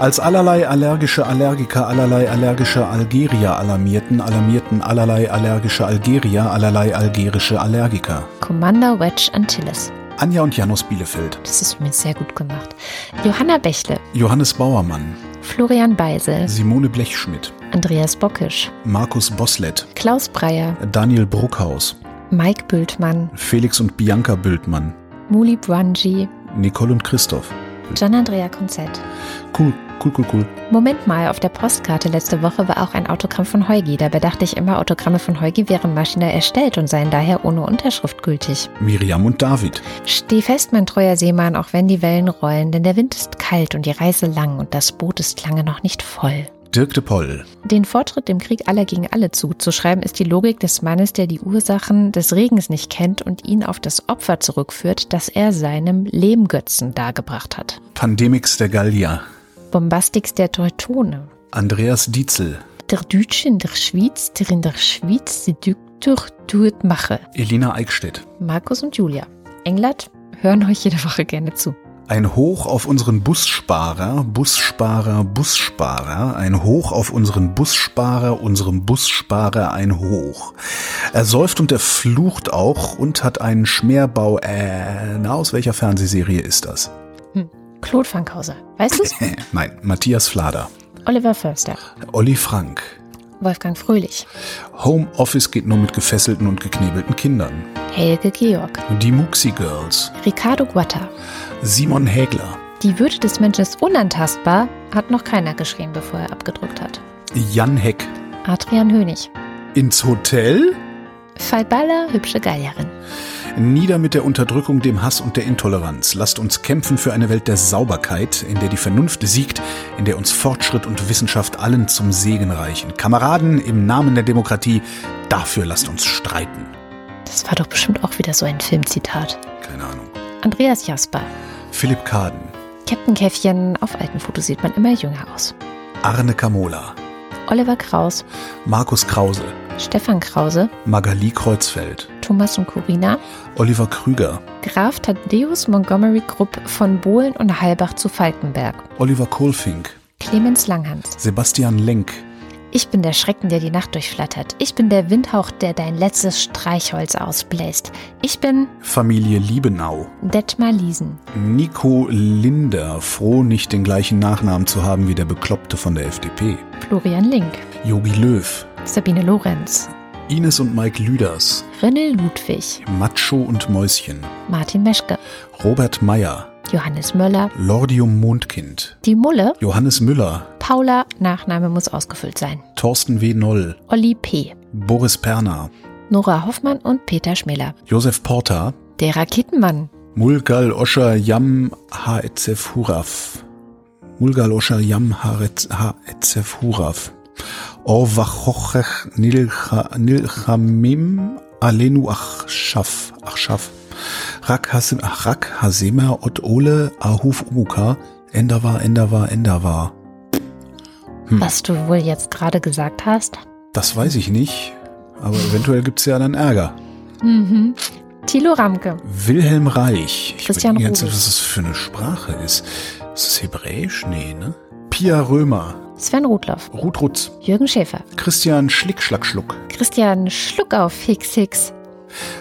Als allerlei allergische Allergiker allerlei allergische Algerier alarmierten, alarmierten allerlei allergische Algerier allerlei algerische Allergiker. Commander Wedge Antilles. Anja und Janus Bielefeld. Das ist übrigens sehr gut gemacht. Johanna Bächle. Johannes Bauermann. Florian Beisel. Simone Blechschmidt. Andreas Bockisch. Markus Boslett. Klaus Breyer. Daniel Bruckhaus. Mike Bültmann. Felix und Bianca Bültmann. Muli Brunji. Nicole und Christoph. Gian-Andrea Konzett. Cool, cool, cool, cool. Moment mal, auf der Postkarte letzte Woche war auch ein Autogramm von Heugi. Dabei dachte ich immer, Autogramme von Heugi wären maschinell erstellt und seien daher ohne Unterschrift gültig. Miriam und David. Steh fest, mein treuer Seemann, auch wenn die Wellen rollen, denn der Wind ist kalt und die Reise lang und das Boot ist lange noch nicht voll. Dirk de Poll. Den Fortschritt dem Krieg aller gegen alle zuzuschreiben, ist die Logik des Mannes, der die Ursachen des Regens nicht kennt und ihn auf das Opfer zurückführt, das er seinem Lehmgötzen dargebracht hat. Pandemix der Gallier. Bombastix der Teutone. Andreas Dietzel. Der Deutsche in der Schweiz, der in der Schweiz die Düktur tut mache. Elina Eickstedt. Markus und Julia. England hören euch jede Woche gerne zu. Ein Hoch auf unseren Bussparer, Bussparer, Bussparer, ein Hoch auf unseren Bussparer, unserem Bussparer ein Hoch. Er säuft und er flucht auch und hat einen Schmerbau. Äh, na, aus welcher Fernsehserie ist das? Claude Fankhauser. Weißt du's? Nein, Matthias Flader. Oliver Förster. Olli Frank. Wolfgang Fröhlich. Homeoffice geht nur mit gefesselten und geknebelten Kindern. Helge Georg. Die Muxi Girls. Ricardo Guatta. Simon Hägler. Die Würde des Menschen ist unantastbar, hat noch keiner geschrieben, bevor er abgedruckt hat. Jan Heck. Adrian Hönig. Ins Hotel? Falbala, hübsche Gallierin. Nieder mit der Unterdrückung, dem Hass und der Intoleranz. Lasst uns kämpfen für eine Welt der Sauberkeit, in der die Vernunft siegt, in der uns Fortschritt und Wissenschaft allen zum Segen reichen. Kameraden, im Namen der Demokratie, dafür lasst uns streiten. Das war doch bestimmt auch wieder so ein Filmzitat. Keine Ahnung. Andreas Jasper. Philipp Kaden. Captain Käffchen. Auf alten Fotos sieht man immer jünger aus. Arne Kamola. Oliver Kraus. Markus Krause. Stefan Krause. Magali Kreuzfeld. Thomas und Corina. Oliver Krüger. Graf Thaddeus Montgomery Grupp von Bohlen und Halbach zu Falkenberg. Oliver Kohlfink. Clemens Langhans. Sebastian Lenk. Ich bin der Schrecken, der die Nacht durchflattert. Ich bin der Windhauch, der dein letztes Streichholz ausbläst. Ich bin Familie Liebenau. Detmar Liesen. Nico Linder, froh nicht den gleichen Nachnamen zu haben wie der Bekloppte von der FDP. Florian Link. Yogi Löw. Sabine Lorenz. Ines und Mike Lüders. René Ludwig. Macho und Mäuschen. Martin Meschke. Robert Meyer. Johannes Möller. Lordium Mondkind. Die Mulle. Johannes Müller. Paula. Nachname muss ausgefüllt sein. Thorsten W. Noll. Olli P. Boris Perner. Nora Hoffmann und Peter Schmiller. Josef Porta. Der Raketenmann. Mulgal Oscher Yam Haetzef Huraf. Mulgal Oscher Yam Haetzef Huraf. Orvachochech Nilchamim Alenu Achshaf. Achshaf. Rak Hasema Ot Ole Ahuf Umuka. Endawa, Endawa, Endawa. Was du wohl jetzt gerade gesagt hast? Das weiß ich nicht. Aber eventuell gibt's ja dann Ärger. Mhm. Thilo Ramke. Wilhelm Reich. Ich Christian ganze, Rubis. was das für eine Sprache ist. Ist das Hebräisch? Nee, ne? Pia Römer. Sven Rudloff. Ruth Rutz. Jürgen Schäfer. Christian Schlickschlackschluck. Christian Schluckauf Hicks Hicks.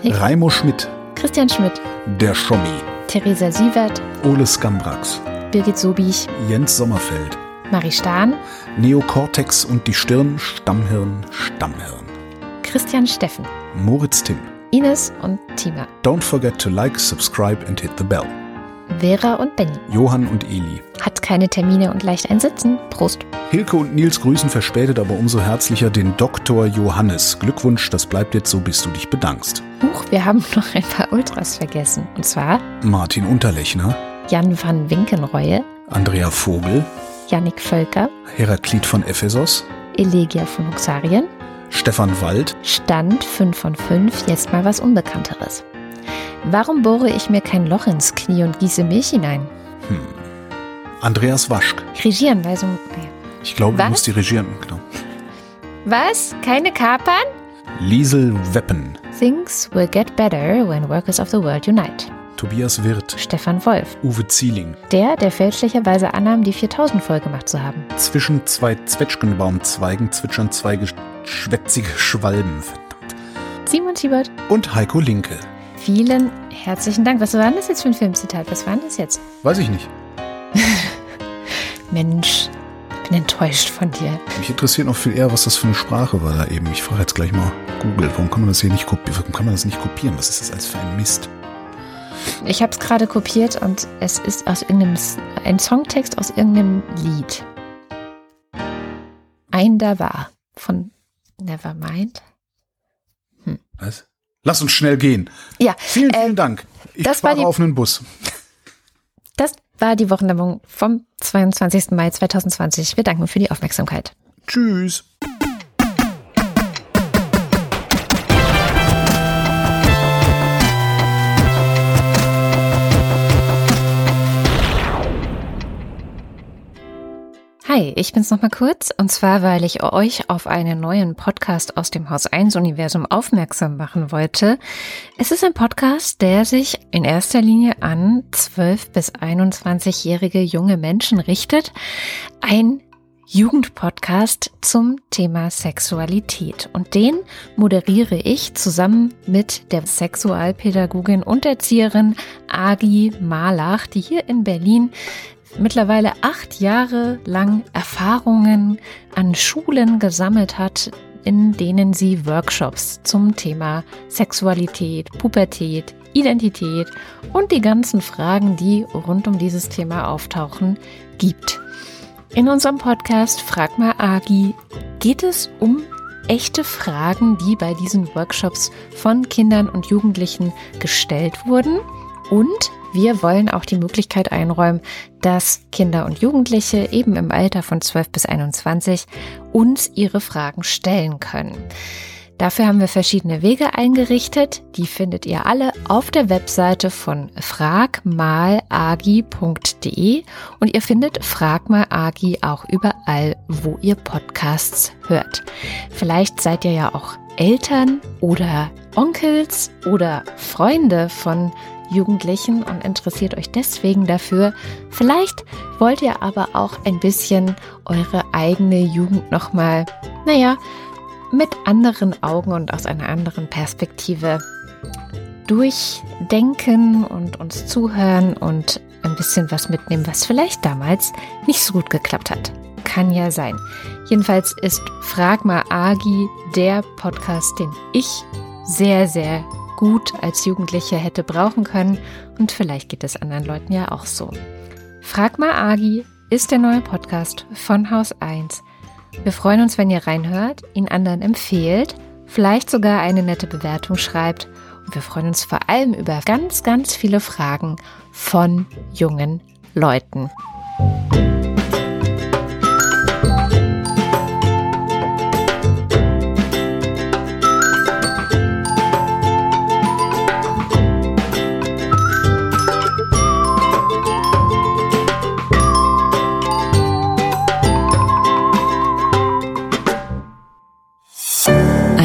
Hicks. Raimo Schmidt. Christian Schmidt. Der Schommi. Theresa Sievert. Ole Skambrax. Birgit Sobich. Jens Sommerfeld. Marie Stahn. Neokortex und die Stirn. Stammhirn. Stammhirn. Christian Steffen. Moritz Timm. Ines und Tima. Don't forget to like, subscribe and hit the bell. Vera und Benny. Johann und Eli. Hat keine Termine und leicht einsitzen. Prost. Hilke und Nils grüßen verspätet, aber umso herzlicher den Dr. Johannes. Glückwunsch, das bleibt jetzt so, bis du dich bedankst. Huch, wir haben noch ein paar Ultras vergessen. Und zwar Martin Unterlechner, Jan van Winkenreue, Andrea Vogel, Yannick Völker, Heraklit von Ephesos, Elegia von Huxarien, Stefan Wald, Stand 5 von 5, jetzt mal was Unbekannteres. Warum bohre ich mir kein Loch ins Knie und gieße Milch hinein? Andreas Waschk. Regieanweisung. Ich glaube, Was? du musst die regieren. Genau. Was? Keine Kapern? Liesel Weppen, Things will get better when workers of the world unite. Tobias Wirth, Stefan Wolf. Uwe Zieling. Der, der fälschlicherweise annahm, die 4000 voll gemacht zu haben. Zwischen zwei Zwetschgenbaumzweigen zwitschern zwei geschwätzige Schwalben. Verdammt. Simon Siebert. Und Heiko Linke. Vielen herzlichen Dank. Was war denn das jetzt für ein Filmzitat? Was war denn das jetzt? Weiß ich nicht. Mensch, ich bin enttäuscht von dir. Mich interessiert noch viel eher, was das für eine Sprache war da eben. Ich frage jetzt gleich mal Google, warum kann man das hier nicht kopieren? Warum kann man das nicht kopieren? Was ist das alles für ein Mist? Ich habe es gerade kopiert und es ist aus irgendeinem ein Songtext aus irgendeinem Lied. Ein da war von Nevermind. Was? Lass uns schnell gehen. Ja, Vielen, vielen äh, Dank. Ich das war fahre die- auf einen Bus. das war die Wochenwerbung vom 22. Mai 2020. Wir danken für die Aufmerksamkeit. Tschüss. Hi, ich bin's nochmal kurz und zwar, weil ich euch auf einen neuen Podcast aus dem Haus 1 Universum aufmerksam machen wollte. Es ist ein Podcast, der sich in erster Linie an 12 bis 21-jährige junge Menschen richtet. Ein Jugendpodcast zum Thema Sexualität. Und den moderiere ich zusammen mit der Sexualpädagogin und Erzieherin Agi Malach, die hier in Berlin mittlerweile acht Jahre lang Erfahrungen an Schulen gesammelt hat, in denen sie Workshops zum Thema Sexualität, Pubertät, Identität und die ganzen Fragen, die rund um dieses Thema auftauchen, gibt. In unserem Podcast Frag mal Agi geht es um echte Fragen, die bei diesen Workshops von Kindern und Jugendlichen gestellt wurden. Und wir wollen auch die Möglichkeit einräumen, dass Kinder und Jugendliche eben im Alter von 12 bis 21 uns ihre Fragen stellen können. Dafür haben wir verschiedene Wege eingerichtet. Die findet ihr alle auf der Webseite von fragmalagi.de und ihr findet Fragmalagi auch überall, wo ihr Podcasts hört. Vielleicht seid ihr ja auch Eltern oder Onkels oder Freunde von Jugendlichen und interessiert euch deswegen dafür. Vielleicht wollt ihr aber auch ein bisschen eure eigene Jugend nochmal, naja, mit anderen Augen und aus einer anderen Perspektive durchdenken und uns zuhören und ein bisschen was mitnehmen, was vielleicht damals nicht so gut geklappt hat. Kann ja sein. Jedenfalls ist Frag mal Agi der Podcast, den ich sehr, sehr gut als Jugendliche hätte brauchen können und vielleicht geht es anderen Leuten ja auch so. Frag mal Agi ist der neue Podcast von Haus 1 wir freuen uns, wenn ihr reinhört, ihn anderen empfehlt, vielleicht sogar eine nette Bewertung schreibt. Und wir freuen uns vor allem über ganz, ganz viele Fragen von jungen Leuten.